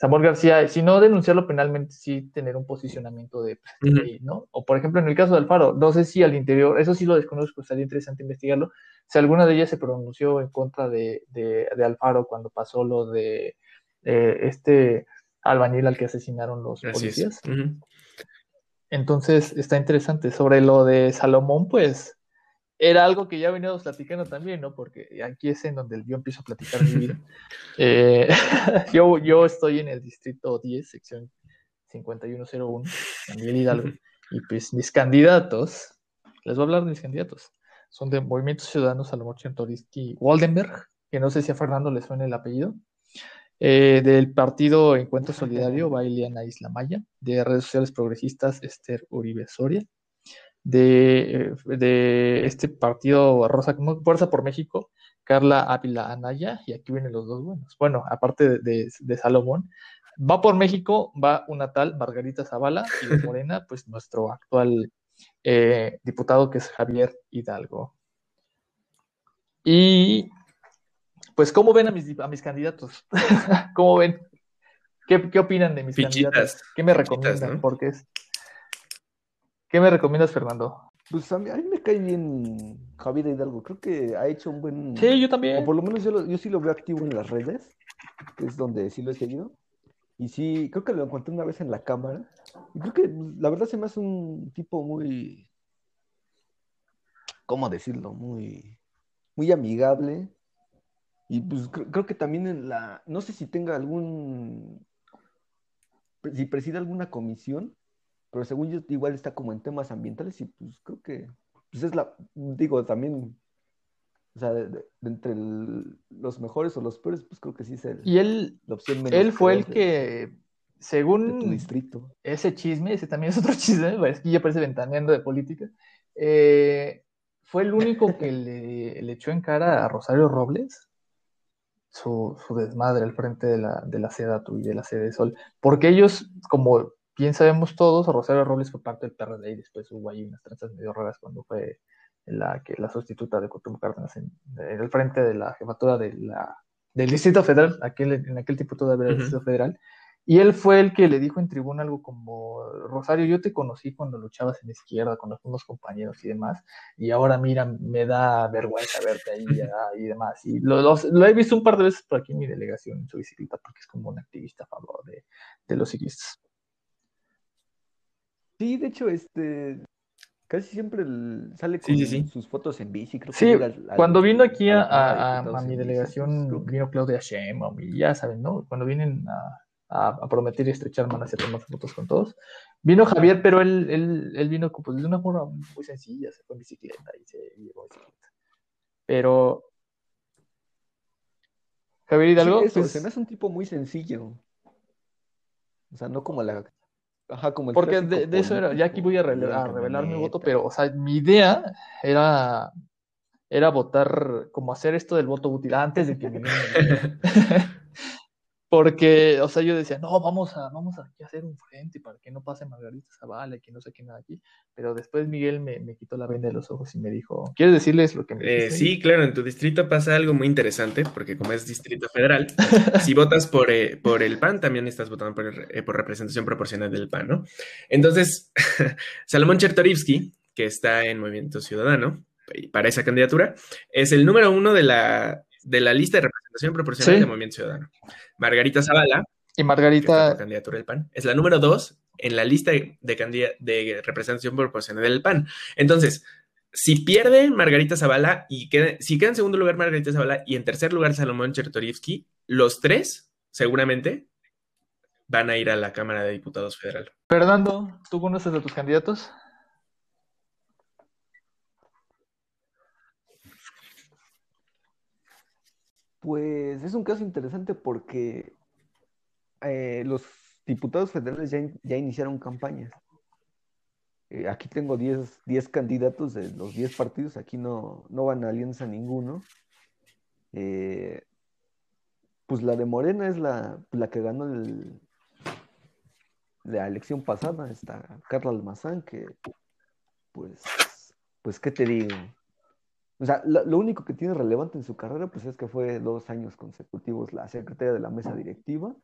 Samuel García, si no denunciarlo penalmente, sí tener un posicionamiento de, pues, ¿no? O por ejemplo, en el caso de Alfaro, no sé si al interior, eso sí lo desconozco, estaría interesante investigarlo, si alguna de ellas se pronunció en contra de, Alfaro cuando pasó lo de eh, este albañil al que asesinaron los policías. Entonces, está interesante. Sobre lo de Salomón, pues, era algo que ya veníamos platicando también, ¿no? Porque aquí es en donde yo empiezo a platicar mi vida. Eh, yo, yo estoy en el distrito 10, sección 5101, Daniel Hidalgo, y pues mis candidatos, les voy a hablar de mis candidatos, son de Movimiento Ciudadano Salomón Chantoriski Waldenberg, que no sé si a Fernando le suena el apellido, eh, del partido Encuentro Solidario va Ileana Isla Maya, de redes sociales progresistas Esther Uribe Soria, de, de este partido Rosa, Fuerza por México, Carla Ávila Anaya, y aquí vienen los dos buenos. Bueno, aparte de, de, Salomón, va por México, va una tal Margarita Zavala, y de Morena, pues nuestro actual eh, diputado que es Javier Hidalgo. Y pues, ¿cómo ven a mis, a mis candidatos? ¿Cómo ven? ¿Qué, ¿Qué, opinan de mis candidatos? ¿Qué me recomiendan? Porque es ¿Qué me recomiendas, Fernando? Pues a mí, me cae bien Javier Hidalgo. Creo que ha hecho un buen. Sí, yo también. O por lo menos yo, yo sí lo veo activo en las redes, que es donde sí lo he seguido. Y sí, creo que lo encontré una vez en la cámara. Y creo que la verdad se me hace un tipo muy. ¿Cómo decirlo? Muy. Muy amigable. Y pues creo, que también en la. No sé si tenga algún. Si preside alguna comisión pero según yo igual está como en temas ambientales y pues creo que pues es la, digo, también, o sea, de, entre los mejores o los peores, pues creo que sí es el, y él, la opción menos Él fue el que, según distrito. ese chisme, ese también es otro chisme, es que ya parece ventaneando de política, eh, fue el único que le, le, echó en cara a Rosario Robles su, su desmadre al frente de la, de la y de la sede Sol, porque ellos, como bien sabemos todos, Rosario Robles fue parte del PRD y después hubo ahí unas tranzas medio raras cuando fue la, que, la sustituta de Cotumo Cárdenas en, el frente de la jefatura de la, del Distrito Federal, aquel, en aquel tiempo todavía era el Distrito Federal, Y él fue el que le dijo en tribuna algo como, Rosario, yo te conocí cuando luchabas en la izquierda, cuando fuimos compañeros y demás, y ahora mira, me da vergüenza verte ahí y demás. Y lo, he visto un par de veces por aquí en mi delegación en su bicicleta, porque es como un activista a favor de, de los ciclistas. Sí, de hecho, este, Casi siempre sale con sus fotos en bici. Creo sí, cuando vino aquí a, mi delegación, vino Claudia Sheinbaum y ya saben, ¿no? Cuando vienen a, prometer y estrechar manos y a tomar fotos con todos. Vino Javier, pero él, él, él vino pues, de una forma muy sencilla, se fue en bicicleta y se llevó bicicleta. Pero... Javier Hidalgo... Sí, pues... se me hace un tipo muy sencillo. O sea, no como la Ajá, como el Porque de, eso era, ya aquí voy a, revelar mi voto, pero, o sea, mi idea era, era votar, como hacer esto del voto útil antes de que viniera. Porque, o sea, yo decía, no, vamos a, vamos a hacer un frente para que no pase Margarita Zavala y que no sé qué nada aquí. Pero después Miguel me, me, quitó la venda de los ojos y me dijo, ¿quieres decirles lo que me eh, Sí, claro, en tu distrito pasa algo muy interesante, porque como es distrito federal, si votas por, eh, por el PAN, también estás votando por, eh, por representación proporcional del PAN, ¿no? Entonces, Salomón Chertorivsky, que está en Movimiento Ciudadano, para esa candidatura, es el número uno de la, de la lista de representación proporcional del Movimiento Ciudadano. Margarita Zavala. Y Margarita. candidatura del PAN. Es la número dos en la lista de, de representación proporcional del PAN. Entonces, si pierde Margarita Zavala y queda, si queda en segundo lugar Margarita Zavala y en tercer lugar Salomón Chertorivsky, los tres seguramente van a ir a la Cámara de Diputados Federal. Fernando, ¿tú conoces a tus candidatos? Pues es un caso interesante porque eh, los diputados federales ya, iniciaron campañas. Eh, aquí tengo 10, candidatos de los 10 partidos, aquí no, no van a alianza ninguno. Eh, pues la de Morena es la, que ganó la elección pasada, está Carla Almazán, que pues, pues, ¿qué te digo? O sea, lo, único que tiene relevante en su carrera, pues es que fue dos años consecutivos la secretaria de la mesa directiva.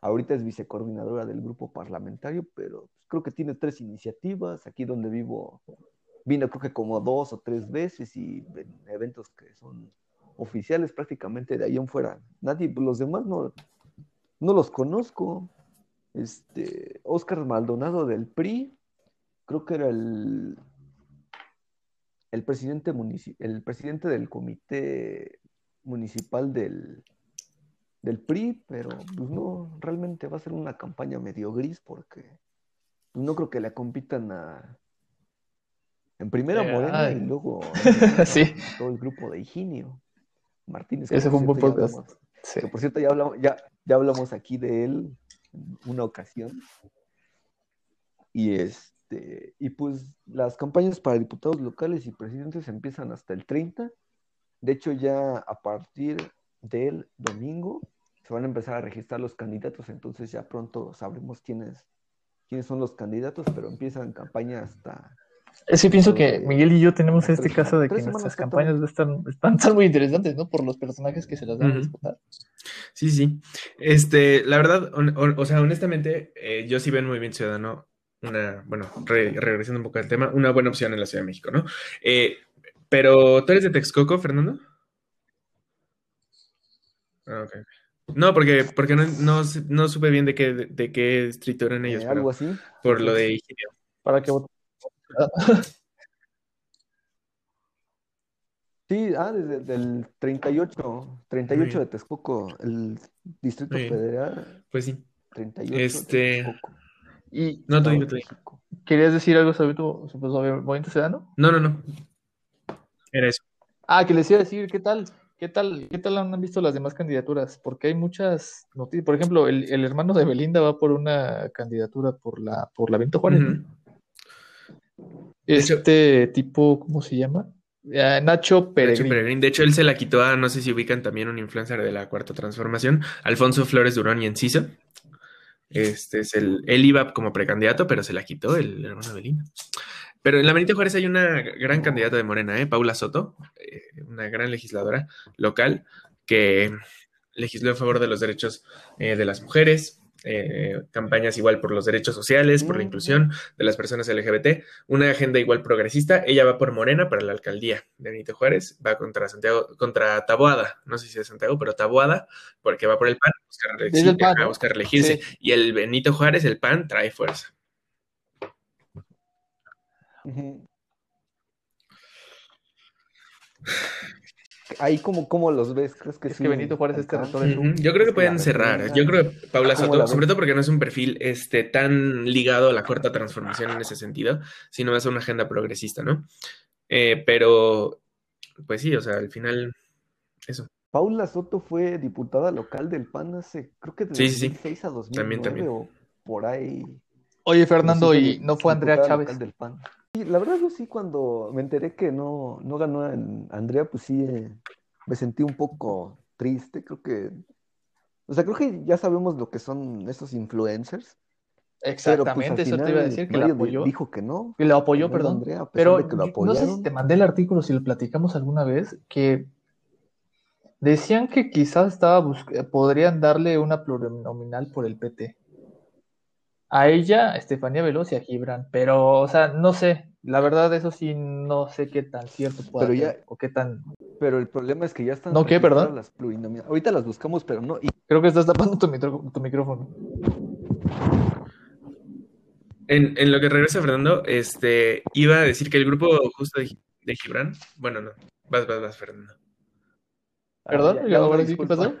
Ahorita es vicecoordinadora del grupo parlamentario, pero pues, creo que tiene tres iniciativas. Aquí donde vivo, vino creo que como dos o tres veces y en eventos que son oficiales prácticamente de ahí en fuera. Nadie, pues, los demás no, no los conozco. Este, Oscar Maldonado del PRI, creo que era el el presidente, el presidente del comité municipal del, del PRI, pero pues no, realmente va a ser una campaña medio gris porque pues, no creo que le compitan a en primera Morena y luego todo el grupo de Higinio Martínez. Ese fue un buen podcast. por cierto, ya hablamos, ya, ya hablamos aquí de él en una ocasión. Y es este, y pues las campañas para diputados locales y presidentes empiezan hasta el 30. De hecho, ya a partir del domingo se van a empezar a registrar los candidatos, entonces ya pronto sabremos quiénes, quiénes son los candidatos, pero empiezan campaña hasta... Sí, pienso que Miguel y yo tenemos este caso de que nuestras campañas están, están, muy interesantes, ¿no? Por los personajes que se las van a disputar. Sí, sí. Este, la verdad, o, sea, honestamente, eh, yo sí veo en Movimiento Ciudadano una, bueno, regresando un poco al tema, una buena opción en la Ciudad de México, ¿no? Eh, pero, ¿tú eres de Texcoco, Fernando? Ah. No, porque, porque no, no, supe bien de qué, de, qué distrito eran ellos. Eh, algo así. Por lo de Higinio. ¿Para qué Sí, ah, desde el 38, 38 de Texcoco, el Distrito Federal. Pues sí. 38 este... de Texcoco. Y, no, te digo, te digo. ¿Querías decir algo sobre tu sobre movimiento ciudadano? No, no, no. Era eso. Ah, que les iba a decir, ¿qué tal? ¿Qué tal, qué tal han visto las demás candidaturas? Porque hay muchas noticias. Por ejemplo, el, el hermano de Belinda va por una candidatura por la, por la Vento Juárez. Este tipo, ¿cómo se llama? Ah, Nacho Peregrín. De hecho, él se la quitó a, no sé si ubican también un influencer de la Cuarta Transformación, Alfonso Flores Durón y Enciso. Este es el, él iba como precandidato, pero se la quitó el hermano Belina. Pero en la Benito Juárez hay una gran candidata de Morena, ¿eh? Paula Soto, eh, una gran legisladora local que legisló en favor de los derechos eh, de las mujeres, eh, campañas igual por los derechos sociales, por la Mm. inclusión de las personas LGBT, una agenda igual progresista. Ella va por Morena para la alcaldía de Benito Juárez, va contra Santiago, contra Taboada, no sé si es Santiago, pero Taboada, porque va por el PAN, a buscar, reelegir- Desde el PAN, a ¿no? buscar elegirse. Sí. Y el Benito Juárez, el PAN, trae fuerza. Ujú. Ahí como, ¿cómo los ves? ¿Crees que Es sí que Benito Juárez es acá? territorio Ujú, Yo creo que pueden cerrar. Yo creo que Paula ¿Cómo Soto, sobre todo porque no es un perfil este, tan ligado a la cuarta transformación en ese sentido, sino es una agenda progresista, ¿no? Eh, pero, pues sí, o sea, al final, eso. Paula Soto fue diputada local del PAN hace, creo que de Sí, sí, sí. 2006 a 2009 También, también. o por ahí. Oye, Fernando, ¿y no fue Andrea Chávez? local del PAN. Sí, la verdad yo sí cuando me enteré que no, no ganó en Andrea, pues sí eh, me sentí un poco triste, creo que, o sea, creo que ya sabemos lo que son estos influencers, pues Exactamente, eso te iba a decir, que la apoyó. dijo que no, Que lo apoyó, perdón. Andrea, a pesar Pero de que lo yo- no sé si te mandé el artículo, si lo platicamos alguna vez, que decían que quizás estaba bus- eh, podrían darle una plurinominal por el PT. A ella, a Estefanía Veloz y a Gibran. Pero, o sea, no sé. La verdad, eso sí, no sé qué tan cierto puede Pero ya- ser. O qué tan. Pero el problema es que ya están ¿No qué, perdón? las plurinominales. Ahorita las buscamos, pero no. Y Creo que estás tapando tu, mitro- tu micrófono. En, en lo que regresa Fernando, este, iba a decir que el grupo justo de, de Gibran, bueno, no, vas, vas, vas, Fernando. Perdón, Ah, ya, ya, ahora una sí, ¿qué pasó?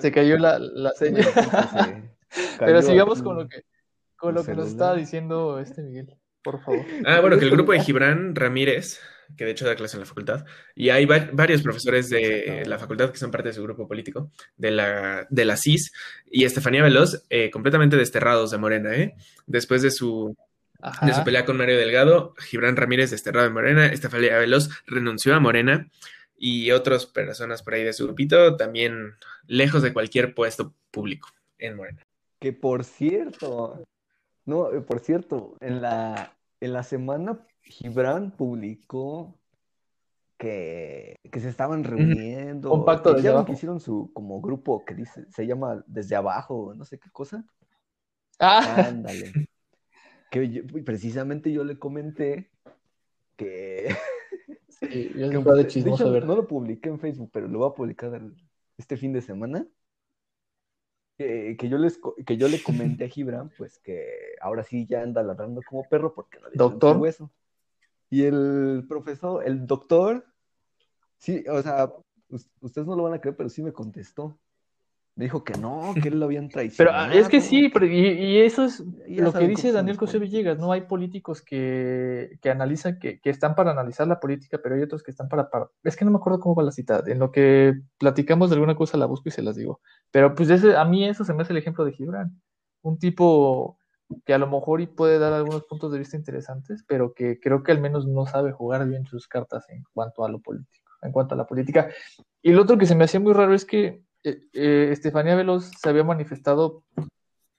Se cayó la, la señal. Pero sigamos con lo que, con lo que nos estaba diciendo este Miguel, por favor. Ah, bueno, que el grupo de Gibran Ramírez, que de hecho da clase en la facultad, y hay va- varios profesores de la facultad que son parte de su grupo político, de la, de la CIS, y Estefanía Veloz, eh, completamente desterrados de Morena, ¿eh? Después de su, de su pelea con Mario Delgado, Gibran Ramírez desterrado de Morena, Estefanía Veloz renunció a Morena, y otras personas por ahí de su grupito también lejos de cualquier puesto público en Morena. Que por cierto, no, eh, por cierto, en la, en la semana Gibran publicó que, que se estaban reuniendo, Un pacto que desde ya ven abajo. que hicieron su como grupo que dice, se llama Desde Abajo, no sé qué cosa. Ah, Ándale. Que yo- precisamente yo le comenté que, sí, yo que, de de chismoso, hecho, ¿verdad? no lo publiqué en Facebook, pero lo voy a publicar este fin de semana. Que, que yo les, que yo le comenté a Gibran, pues que ahora sí ya anda ladrando como perro porque no le Doctor. hueso. Y el profesor, el doctor, sí, o sea, us- ustedes no lo van a creer, pero sí me contestó. Dijo que no, que él lo habían Pero traicionado. ah, es que sí, pero- y, y eso es ya lo que dice Daniel José. Villegas, ¿no? Hay políticos que, que analizan, que, que están para analizar la política, pero hay otros que están para, para... Es que no me acuerdo cómo va la cita. En lo que platicamos de alguna cosa la busco y se las digo. Pero pues ese, a mí eso se me hace el ejemplo de Gibran. Un tipo que a lo mejor y puede dar algunos puntos de vista interesantes, pero que creo que al menos no sabe jugar bien sus cartas en cuanto a lo político, en cuanto a la política. Y lo otro que se me hacía muy raro es que eh, eh, Estefanía Veloz se había manifestado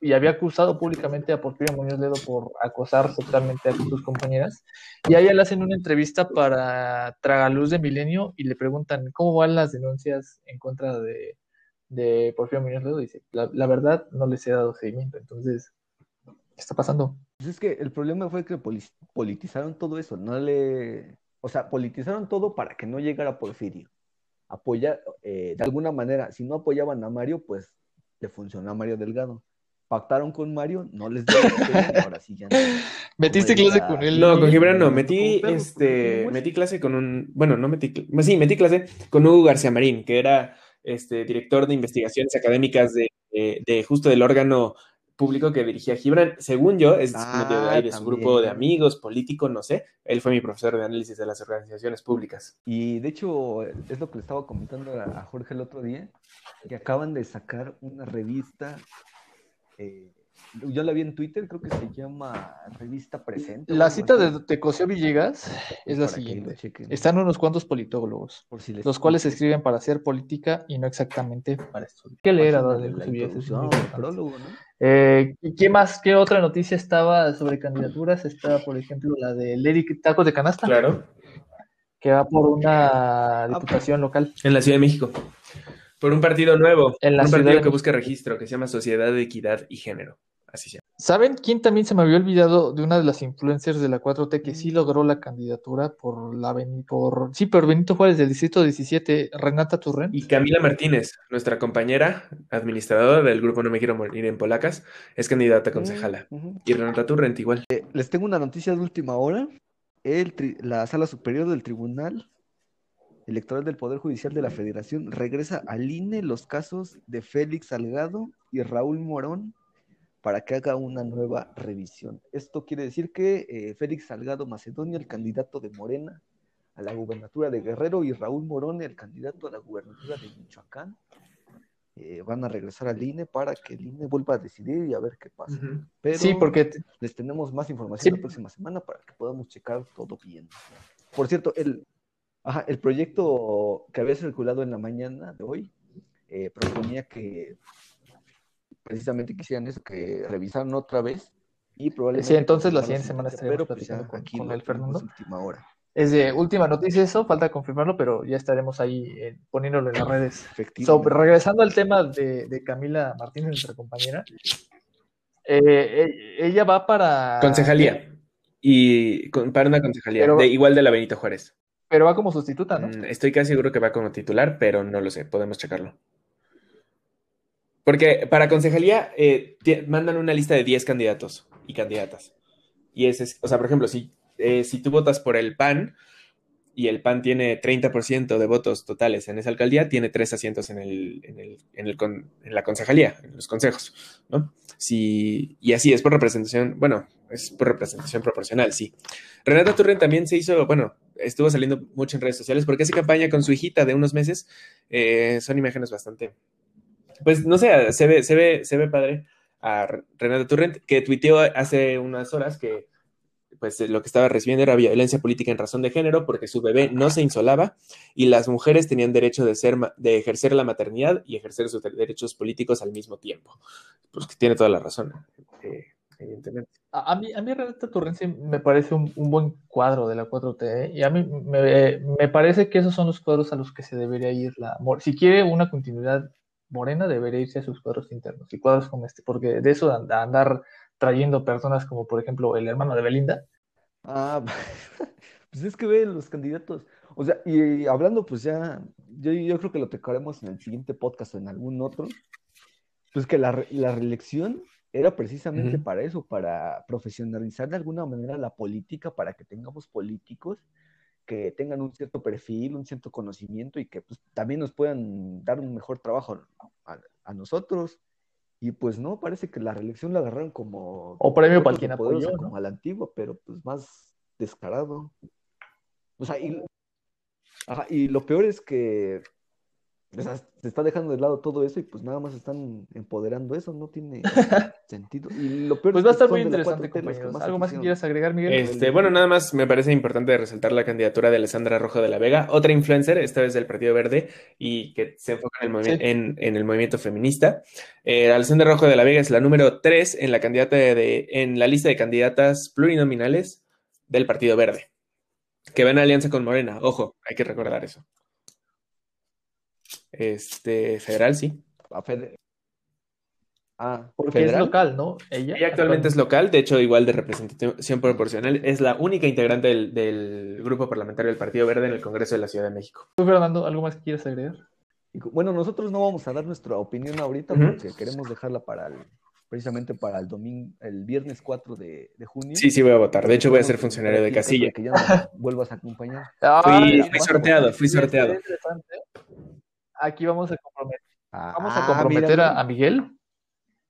y había acusado públicamente a Porfirio Muñoz Ledo por acosar sexualmente a sus compañeras. Y a ella le hacen una entrevista para Tragaluz de Milenio y le preguntan cómo van las denuncias en contra de, Porfirio Muñoz Ledo. Dice, la, verdad no les he dado seguimiento. Entonces, ¿qué está pasando? Pues es que el problema fue que poli- politizaron todo eso, no le, o sea, politizaron todo para que no llegara Porfirio. Apoyar, eh, de alguna manera, si no apoyaban a Mario, pues le funcionó a Mario Delgado. Pactaron con Mario, no les dio ahora sí ya no. ¿Metiste Como clase la- con él? No, con Gibran no, metí, perro, este, metí clase con un, bueno, no metí, cl- sí, metí clase con Hugo García Marín, que era este director de investigaciones académicas de, de- de justo del órgano público que dirigía Gibran. Según yo, es Ah, metido de ahí de su grupo de amigos, político, no sé. Él fue mi profesor de análisis de las organizaciones públicas. Y de hecho, es lo que le estaba comentando a a Jorge el otro día, que acaban de sacar una revista, eh, yo la vi en Twitter, creo que se llama Revista Presente. La cita de Tecosio Villegas es la siguiente. Están unos cuantos politólogos, por si les los cuales interesa. escriben para hacer política y no exactamente para estudiar. Que leer prólogo, ¿no? Eh, ¿y ¿Qué más? ¿Qué otra noticia estaba sobre candidaturas? Estaba, por ejemplo, la de Lady Tacos de Canasta, Claro. que va por una diputación local. En la Ciudad de México. Por un partido nuevo, En la un Ciudad partido de que busca registro, que se llama Sociedad de Equidad y Género. Así se llama. ¿Saben quién también se me había olvidado de una de las influencers de la 4T que sí logró la candidatura por la Beni- por sí, por Benito Juárez del distrito 17, Renata Turren? Y Camila Martínez, nuestra compañera administradora del grupo No Me Quiero Morir en Polacas, es candidata a concejala. Y Renata Turrent igual. Les tengo una noticia de última hora. El tri- la Sala Superior del Tribunal Electoral del Poder Judicial de la Federación regresa al INE los casos de Félix Salgado y Raúl Morón para que haga una nueva revisión. Esto quiere decir que eh, Félix Salgado Macedonio, el candidato de Morena a la gubernatura de Guerrero, y Raúl Morón, el candidato a la gubernatura de Michoacán, eh, van a regresar al INE para que el INE vuelva a decidir y a ver qué pasa. Ujú. Pero Sí, porque les tenemos más información Sí. la próxima semana para que podamos checar todo bien. Por cierto, el, ajá, el proyecto que había circulado en la mañana de hoy eh, proponía que precisamente quisieran eso, que revisaran otra vez y probablemente... Sí, entonces la siguiente semana estaremos pero, pues, platicando con- aquí con lo el Fernando. última hora. es de última noticia eso, falta confirmarlo, pero ya estaremos ahí eh, poniéndolo en las redes. Sobre, regresando al tema de, de Camila Martínez, nuestra compañera, eh, e- ella va para... Concejalía. Y con- para una concejalía. Pero- de, igual de la Benito Juárez. Pero va como sustituta, ¿no? Mm, Estoy casi seguro que va como titular, pero no lo sé. Podemos checarlo. Porque para concejalía eh, mandan una lista de 10 candidatos y candidatas. Y ese es, o sea, por ejemplo, si, eh, si tú votas por el PAN y el PAN tiene 30% de votos totales en esa alcaldía, tiene tres asientos en, el, en, el, en, el con- en la concejalía, en los consejos, ¿no? Si, y así es por representación, bueno, es por representación proporcional, sí. Renata Turren también se hizo, bueno, estuvo saliendo mucho en redes sociales porque hace campaña con su hijita de unos meses. Eh, son imágenes bastante, pues no sé, se ve, se ve, se ve padre a Renata Turrent, que tuiteó hace unas horas que pues lo que estaba recibiendo era violencia política en razón de género porque su bebé no se insolaba y las mujeres tenían derecho de, ser, de ejercer la maternidad y ejercer sus derechos políticos al mismo tiempo. Pues que tiene toda la razón, eh, evidentemente. A, mí, a mí Renata me parece un, un buen cuadro de la 4T, ¿eh? y a mí me, me parece que esos son los cuadros a los que se debería ir la... Si quiere una continuidad morena, debería irse a sus cuadros internos, y cuadros como este, porque de eso de andar trayendo personas como, por ejemplo, el hermano de Belinda, Ah, pues es que ve los candidatos. O sea, y hablando, pues ya, yo, yo creo que lo tocaremos en el siguiente podcast o en algún otro. Pues que la, la reelección era precisamente Ujú. para eso, para profesionalizar de alguna manera la política, para que tengamos políticos que tengan un cierto perfil, un cierto conocimiento y que pues, también nos puedan dar un mejor trabajo a, a nosotros. Y pues no, parece que la reelección la agarraron como o premio para quien apoyó, como ¿no? a la antigua, pero pues más descarado. O sea, y, ajá, y lo peor es que o sea, se está dejando de lado todo eso y pues nada más están empoderando eso, no tiene sentido. Y lo peor Pues es va a que estar muy de la interesante, 4T los que compañeros. más ¿Algo más que quieras agregar, Miguel? Este, bueno, nada más me parece importante resaltar la candidatura de Alessandra Rojo de la Vega, otra influencer, esta vez del Partido Verde, y que se enfoca en el, movi- Sí. en, en el movimiento feminista. Eh, Alessandra Rojo de la Vega es la número 3 en la, candidata de, en la lista de candidatas plurinominales del Partido Verde, que va en alianza con Morena. Ojo, hay que recordar eso. Este, federal, sí. A Fede- Ah, Porque es ¿federal? local, ¿no? Ella, Ella actualmente es local, de hecho, igual de representación proporcional, es la única integrante del, del grupo parlamentario del Partido Verde en el Congreso de la Ciudad de México. ¿Tú, Fernando, algo más que quieras agregar? Bueno, nosotros no vamos a dar nuestra opinión ahorita porque queremos dejarla para el, precisamente para el domingo, el viernes 4 de, de junio. Sí, sí voy a votar. De hecho, voy a ser funcionario de casilla. Que ya vuelvas a acompañar. Fui, Ah, fui sorteado, fui sorteado. Aquí vamos a comprometer, vamos a Ah, comprometer mira, a, a Miguel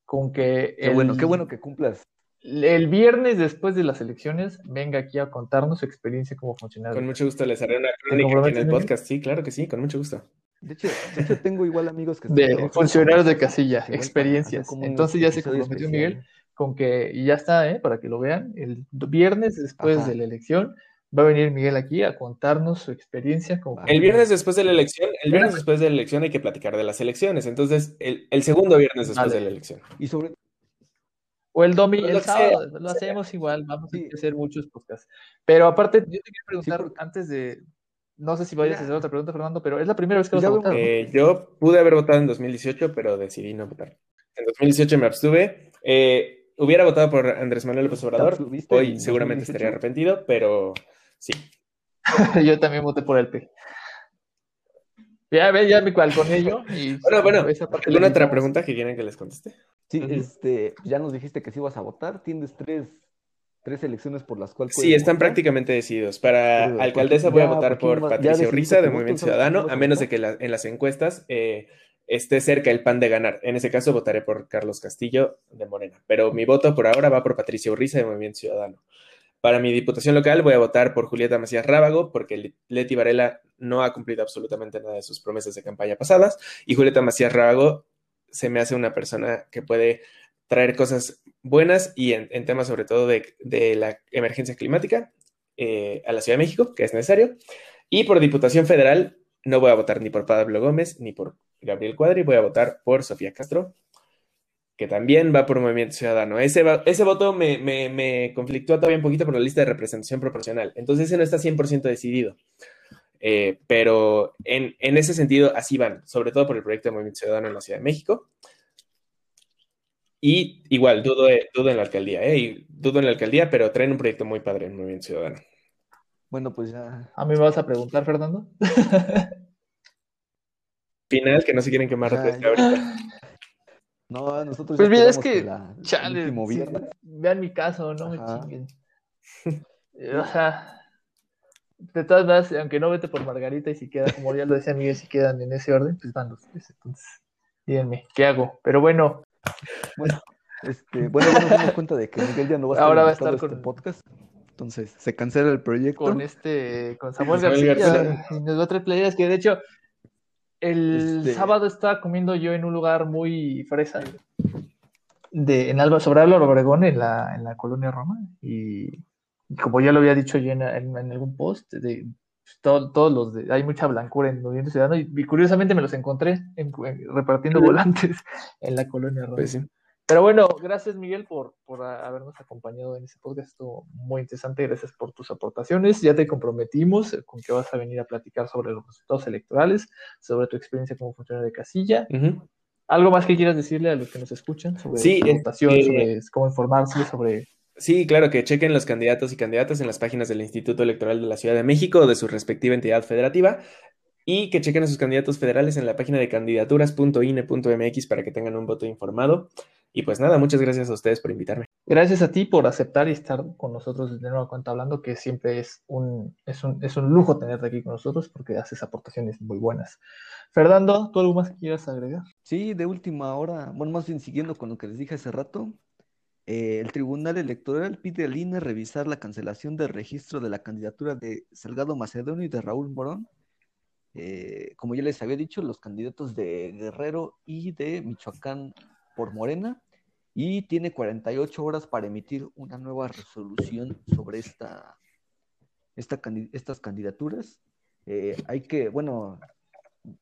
con que Qué el, bueno, qué bueno que cumplas. el viernes después de las elecciones venga aquí a contarnos su experiencia como funcionario. Con mucho gusto les haré una crónica aquí en el podcast. Sí, claro que sí, con mucho gusto. De hecho, de hecho tengo igual amigos que están de funcionarios de casilla, experiencias. como Entonces ya se comprometió especial. Miguel con que, y ya está, ¿eh? para que lo vean, el viernes después Ajá. de la elección va a venir Miguel aquí a contarnos su experiencia como. El viernes después de la elección, el viernes después de la elección hay que platicar de las elecciones. Entonces, el, el segundo viernes después Vale. de la elección. Y sobre O el domingo, Lo el sea, sábado, lo sea. hacemos igual, vamos Sí. a hacer muchos podcasts. Pero aparte, yo te quiero preguntar, porque- antes de, no sé si vayas a hacer otra pregunta, Fernando, pero es la primera vez que vas a votar. Eh, yo pude haber votado en 2018, pero decidí no votar. En 2018 me abstuve. Eh, hubiera votado por Andrés Manuel López Obrador. Hoy seguramente estaría arrepentido, pero sí. yo también voté por el P. Ya ve, ya me con ello. Y bueno, bueno, ¿alguna otra pregunta que quieren que les conteste? Sí, este, ya nos dijiste que sí vas a votar. Tienes tres, tres elecciones por las cuales. Sí, están prácticamente decididos. Para alcaldesa voy a votar por Patricia Urriza de Movimiento Ciudadano, a menos de que en las encuestas eh, esté cerca el pan de ganar. En ese caso votaré por Carlos Castillo de Morena. Pero mi voto por ahora va por Patricia Urriza de Movimiento Ciudadano. Para mi diputación local voy a votar por Julieta Macías Rábago, porque Leti Varela no ha cumplido absolutamente nada de sus promesas de campaña pasadas. Y Julieta Macías Rábago se me hace una persona que puede traer cosas buenas y en, temas sobre todo de, la emergencia climática eh, a la Ciudad de México, que es necesario. Y por Diputación Federal no voy a votar ni por Pablo Gómez ni por Gabriel Cuadri, voy a votar por Sofía Castro, que también va por Movimiento Ciudadano. Ese, ese voto me, me, me, conflictúa todavía un poquito por la lista de representación proporcional. Entonces ese no está 100% decidido. Eh, pero en, en, ese sentido, así van, sobre todo por el proyecto de Movimiento Ciudadano en la Ciudad de México. Y igual, dudo, dudo en la alcaldía, ¿eh? dudo en la alcaldía, pero traen un proyecto muy padre en Movimiento Ciudadano. Bueno, pues ya. ¿A mí me vas a preguntar, Fernando? Final, que no se quieren quemar ahorita. No, nosotros. Pues mira, es que, chale, vean mi caso, no me chinguen. o sea, de todas maneras, aunque no vete por Margarita y si queda, como ya lo decía Miguel, si quedan en ese orden, pues van los tres. Entonces, díganme, ¿qué hago? Pero bueno. Bueno, este, bueno, nos damos cuenta de que Miguel ya no va a estar, Ahora va a estar este con podcast. Entonces, se cancela el proyecto. Con este, con Samuel García, y nos va a traer playeras que de hecho el este sábado estaba comiendo yo en un lugar muy fresa de, en Alba, sobre Álvaro Obregón, en la, en la colonia Roma. Y, como ya lo había dicho yo en, algún post, de, todos los de, hay mucha blancura en movimiento ciudadano y, curiosamente me los encontré repartiendo volantes en la colonia Roma. Pues pero bueno, gracias Miguel por, por habernos acompañado en ese podcast. Estuvo muy interesante. Gracias por tus aportaciones. Ya te comprometimos con que vas a venir a platicar sobre los resultados electorales, sobre tu experiencia como funcionario de casilla. ¿Algo más que quieras decirle a los que nos escuchan sobre sí, votación, este, sobre cómo informarse, sobre... Sí, claro, que chequen los candidatos y candidatas en las páginas del Instituto Electoral de la Ciudad de México o de su respectiva entidad federativa y que chequen a sus candidatos federales en la página de candidaturas.ine.mx para que tengan un voto informado. Y pues nada, muchas gracias a ustedes por invitarme. Gracias a ti por aceptar y estar con nosotros de nuevo cuenta hablando, que siempre es un, es un, es un lujo tenerte aquí con nosotros porque haces aportaciones muy buenas. Fernando, ¿tú algo más que quieras agregar? Sí, de última hora, bueno, más bien siguiendo con lo que les dije hace rato, eh, el Tribunal Electoral pide al INE revisar la cancelación del registro de la candidatura de Salgado Macedonio y de Raúl Morón. Eh, como ya les había dicho, los candidatos de Guerrero y de Michoacán por Morena y tiene 48 horas para emitir una nueva resolución sobre esta, esta estas candidaturas. Eh, hay que, bueno,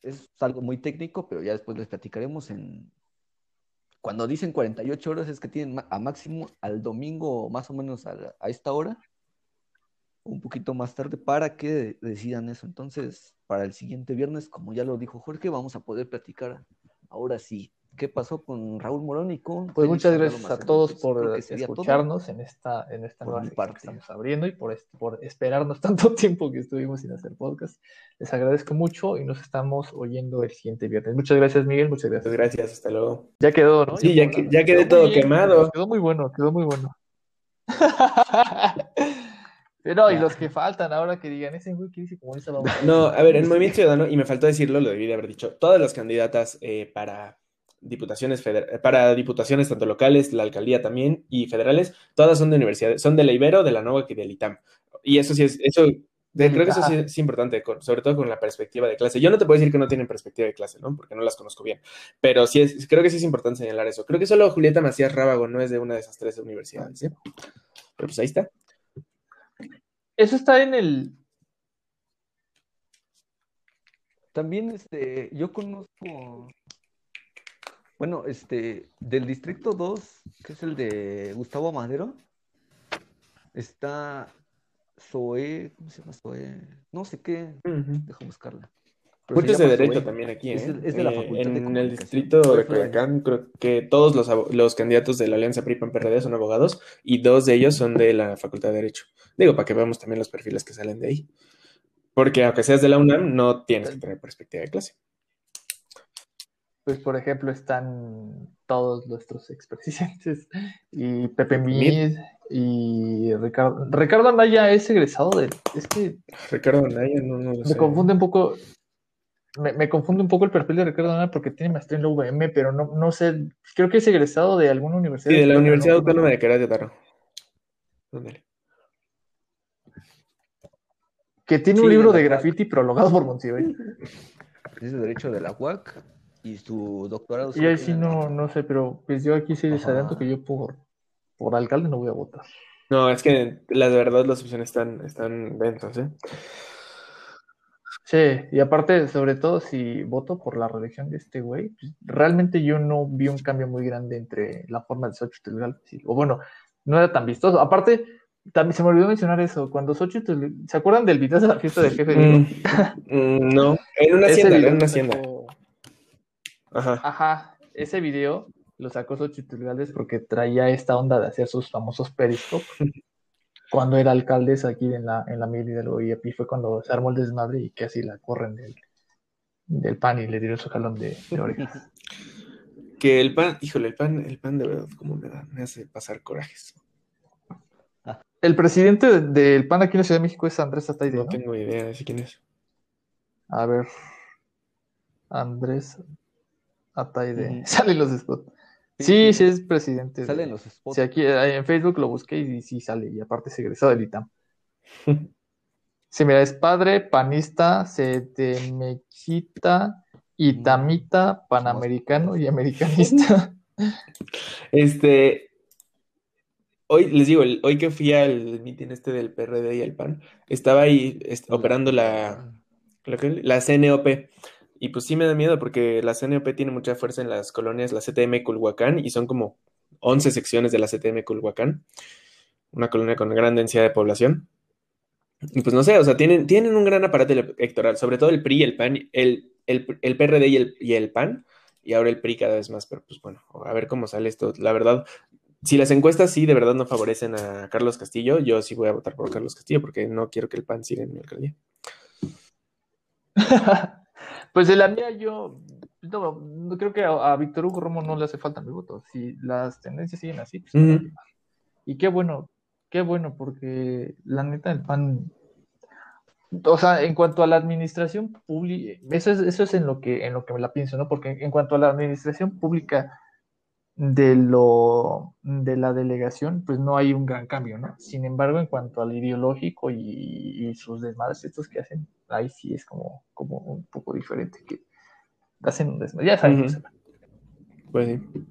es algo muy técnico, pero ya después les platicaremos en... Cuando dicen 48 horas es que tienen a máximo al domingo más o menos a esta hora, un poquito más tarde, para que decidan eso. Entonces, para el siguiente viernes, como ya lo dijo Jorge, vamos a poder platicar ahora sí qué pasó con Raúl Morón y con... Pues muchas gracias a todos por escucharnos en esta, en esta nueva parte que estamos abriendo y por, por esperarnos tanto tiempo que estuvimos sin hacer podcast. Les agradezco mucho y nos estamos oyendo el siguiente viernes. Muchas gracias, Miguel. Muchas gracias. gracias, hasta luego. Ya quedó, ¿no? Sí, ya, ya, quedé todo quemado. Quedó muy bueno, quedó muy bueno. Pero, y los que faltan ahora que digan, ese güey que dice como esa No, a ver, en Movimiento Ciudadano, y me faltó decirlo, lo debí de haber dicho, todas las candidatas eh, para diputaciones para diputaciones tanto locales, la alcaldía también y federales, todas son de universidades, son de la Ibero, de la Nova y del ITAM. Y eso sí es, eso, creo que eso sí es importante, sobre todo con la perspectiva de clase. Yo no te puedo decir que no tienen perspectiva de clase, ¿no? Porque no las conozco bien, pero sí es, creo que sí es importante señalar eso. Creo que solo Julieta Macías Rábago no es de una de esas tres universidades, ¿sí? Pero pues ahí está. Eso está en el... También, este, yo conozco bueno, este, del distrito 2, que es el de Gustavo Madero, está Zoe, ¿cómo se llama Zoe? No sé qué, Ujú. déjame buscarla. Muchos de derecho Zoe. también aquí, Es ¿eh? de- es de la Eh, Facultad de En el distrito de. Coyoacán, creo que todos los, los candidatos de la Alianza PRI-PAN-PRD son abogados y dos de ellos son de la Facultad de Derecho. Digo, para que veamos también los perfiles que salen de ahí. Porque aunque seas de la UNAM, no tienes que tener perspectiva de clase. Pues, por ejemplo, están todos nuestros expresidentes y Pepe Mid. Y Ricardo. Ricardo Anaya es egresado de. Es que Ricardo Anaya, no, no lo me sé. confunde un poco. Me, me confunde un poco el perfil de Ricardo Anaya porque tiene maestría en la UVM, pero no, no sé. Creo que es egresado de alguna universidad. Sí, de la Universidad no- Autónoma de Querétaro. Que tiene Sí, un libro de graffiti prologado por Monsiváis. Es de Derecho de la UAC y su doctorado. Y ahí sí no, no sé, pero pues yo aquí sí les Ajá. adelanto que yo por, por alcalde no voy a votar. No, es que la verdad las opciones están, están densas, ¿eh? Sí, y aparte, sobre todo si voto por la reelección de este güey, pues, realmente yo no vi un cambio muy grande entre la forma de Xochitl Gálvez y- o bueno, no era tan vistoso. Aparte, también se me olvidó mencionar eso, cuando Xochitl, ¿se acuerdan del video de la fiesta del jefe? Mm, mm, no, en una hacienda, en una hacienda. Ajá. Ajá, ese video lo sacó Xochitl porque traía esta onda de hacer sus famosos periscopes cuando era alcaldesa aquí en la, en la Hidalgo y aquí fue cuando se armó el desmadre y casi la corren del, del pan y le dieron su jalón de, de orejas. Que el pan, híjole, el pan, el pan de verdad, como me da, me hace pasar corajes. El presidente de- del PAN aquí en la Ciudad de México es Andrés Ataide, No ¿no? tengo idea de quién es. A ver. Andrés Ataide. Ujú. Salen los spots. Sí, Sí, es presidente. de- Sale en los spots. Sí, aquí en Facebook lo busqué y sí sale. Y aparte es egresado del ITAM. Sí, mira, es padre, panista, setemexita, itamita, panamericano y americanista. Este, hoy les digo, el- hoy que fui al mitin este del PRD y el PAN, estaba ahí est- operando la, la CNOP. Y pues sí me da miedo porque la CNOP tiene mucha fuerza en las colonias, la CTM Culhuacán, y son como 11 secciones de la CTM Culhuacán, una colonia con gran densidad de población. Y pues no sé, o sea, tienen, tienen un gran aparato electoral, sobre todo el PRI el PAN, el, el, el PRD y el, y el PAN, y ahora el PRI cada vez más, pero pues bueno, a ver cómo sale esto. La verdad, si las encuestas sí de verdad no favorecen a Carlos Castillo, yo sí voy a votar por Carlos Castillo porque no quiero que el PAN siga en mi alcaldía. Pues de la mía yo no, no creo que a, a Víctor Hugo Romo no le hace falta mi voto. Si las tendencias siguen así, pues más. Y qué bueno, qué bueno, porque la neta el PAN, o sea, en cuanto a la administración pública, eso es, eso es en lo que, en lo que me la pienso, ¿no? Porque en cuanto a la administración pública de lo de la delegación, pues no hay un gran cambio, ¿no? Sin embargo, en cuanto al ideológico y, y sus desmadres estos que hacen, ahí sí es como, como un poco diferente, que hacen un desmadre. Ya saben, van. Pues sí.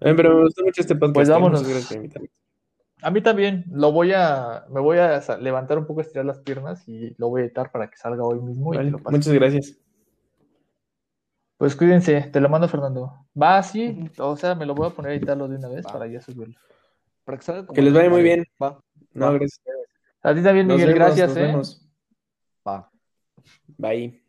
Eh, pero me gustó mucho este podcast. Pues vámonos. Muchas gracias por invitarme. A mí también, lo voy a, me voy a levantar un poco, estirar las piernas y lo voy a editar para que salga hoy mismo y Vale, te lo pase. Muchas gracias. Pues cuídense, te lo mando Fernando. Va así, Ujú. o sea, me lo voy a poner a editarlo de una vez Va. para ya subirlo. Para que salga como Que les vaya muy bien. Va, No, Va. gracias. A ti también, Nos Miguel, vemos, gracias, nos ¿eh? vemos. Va. Bye.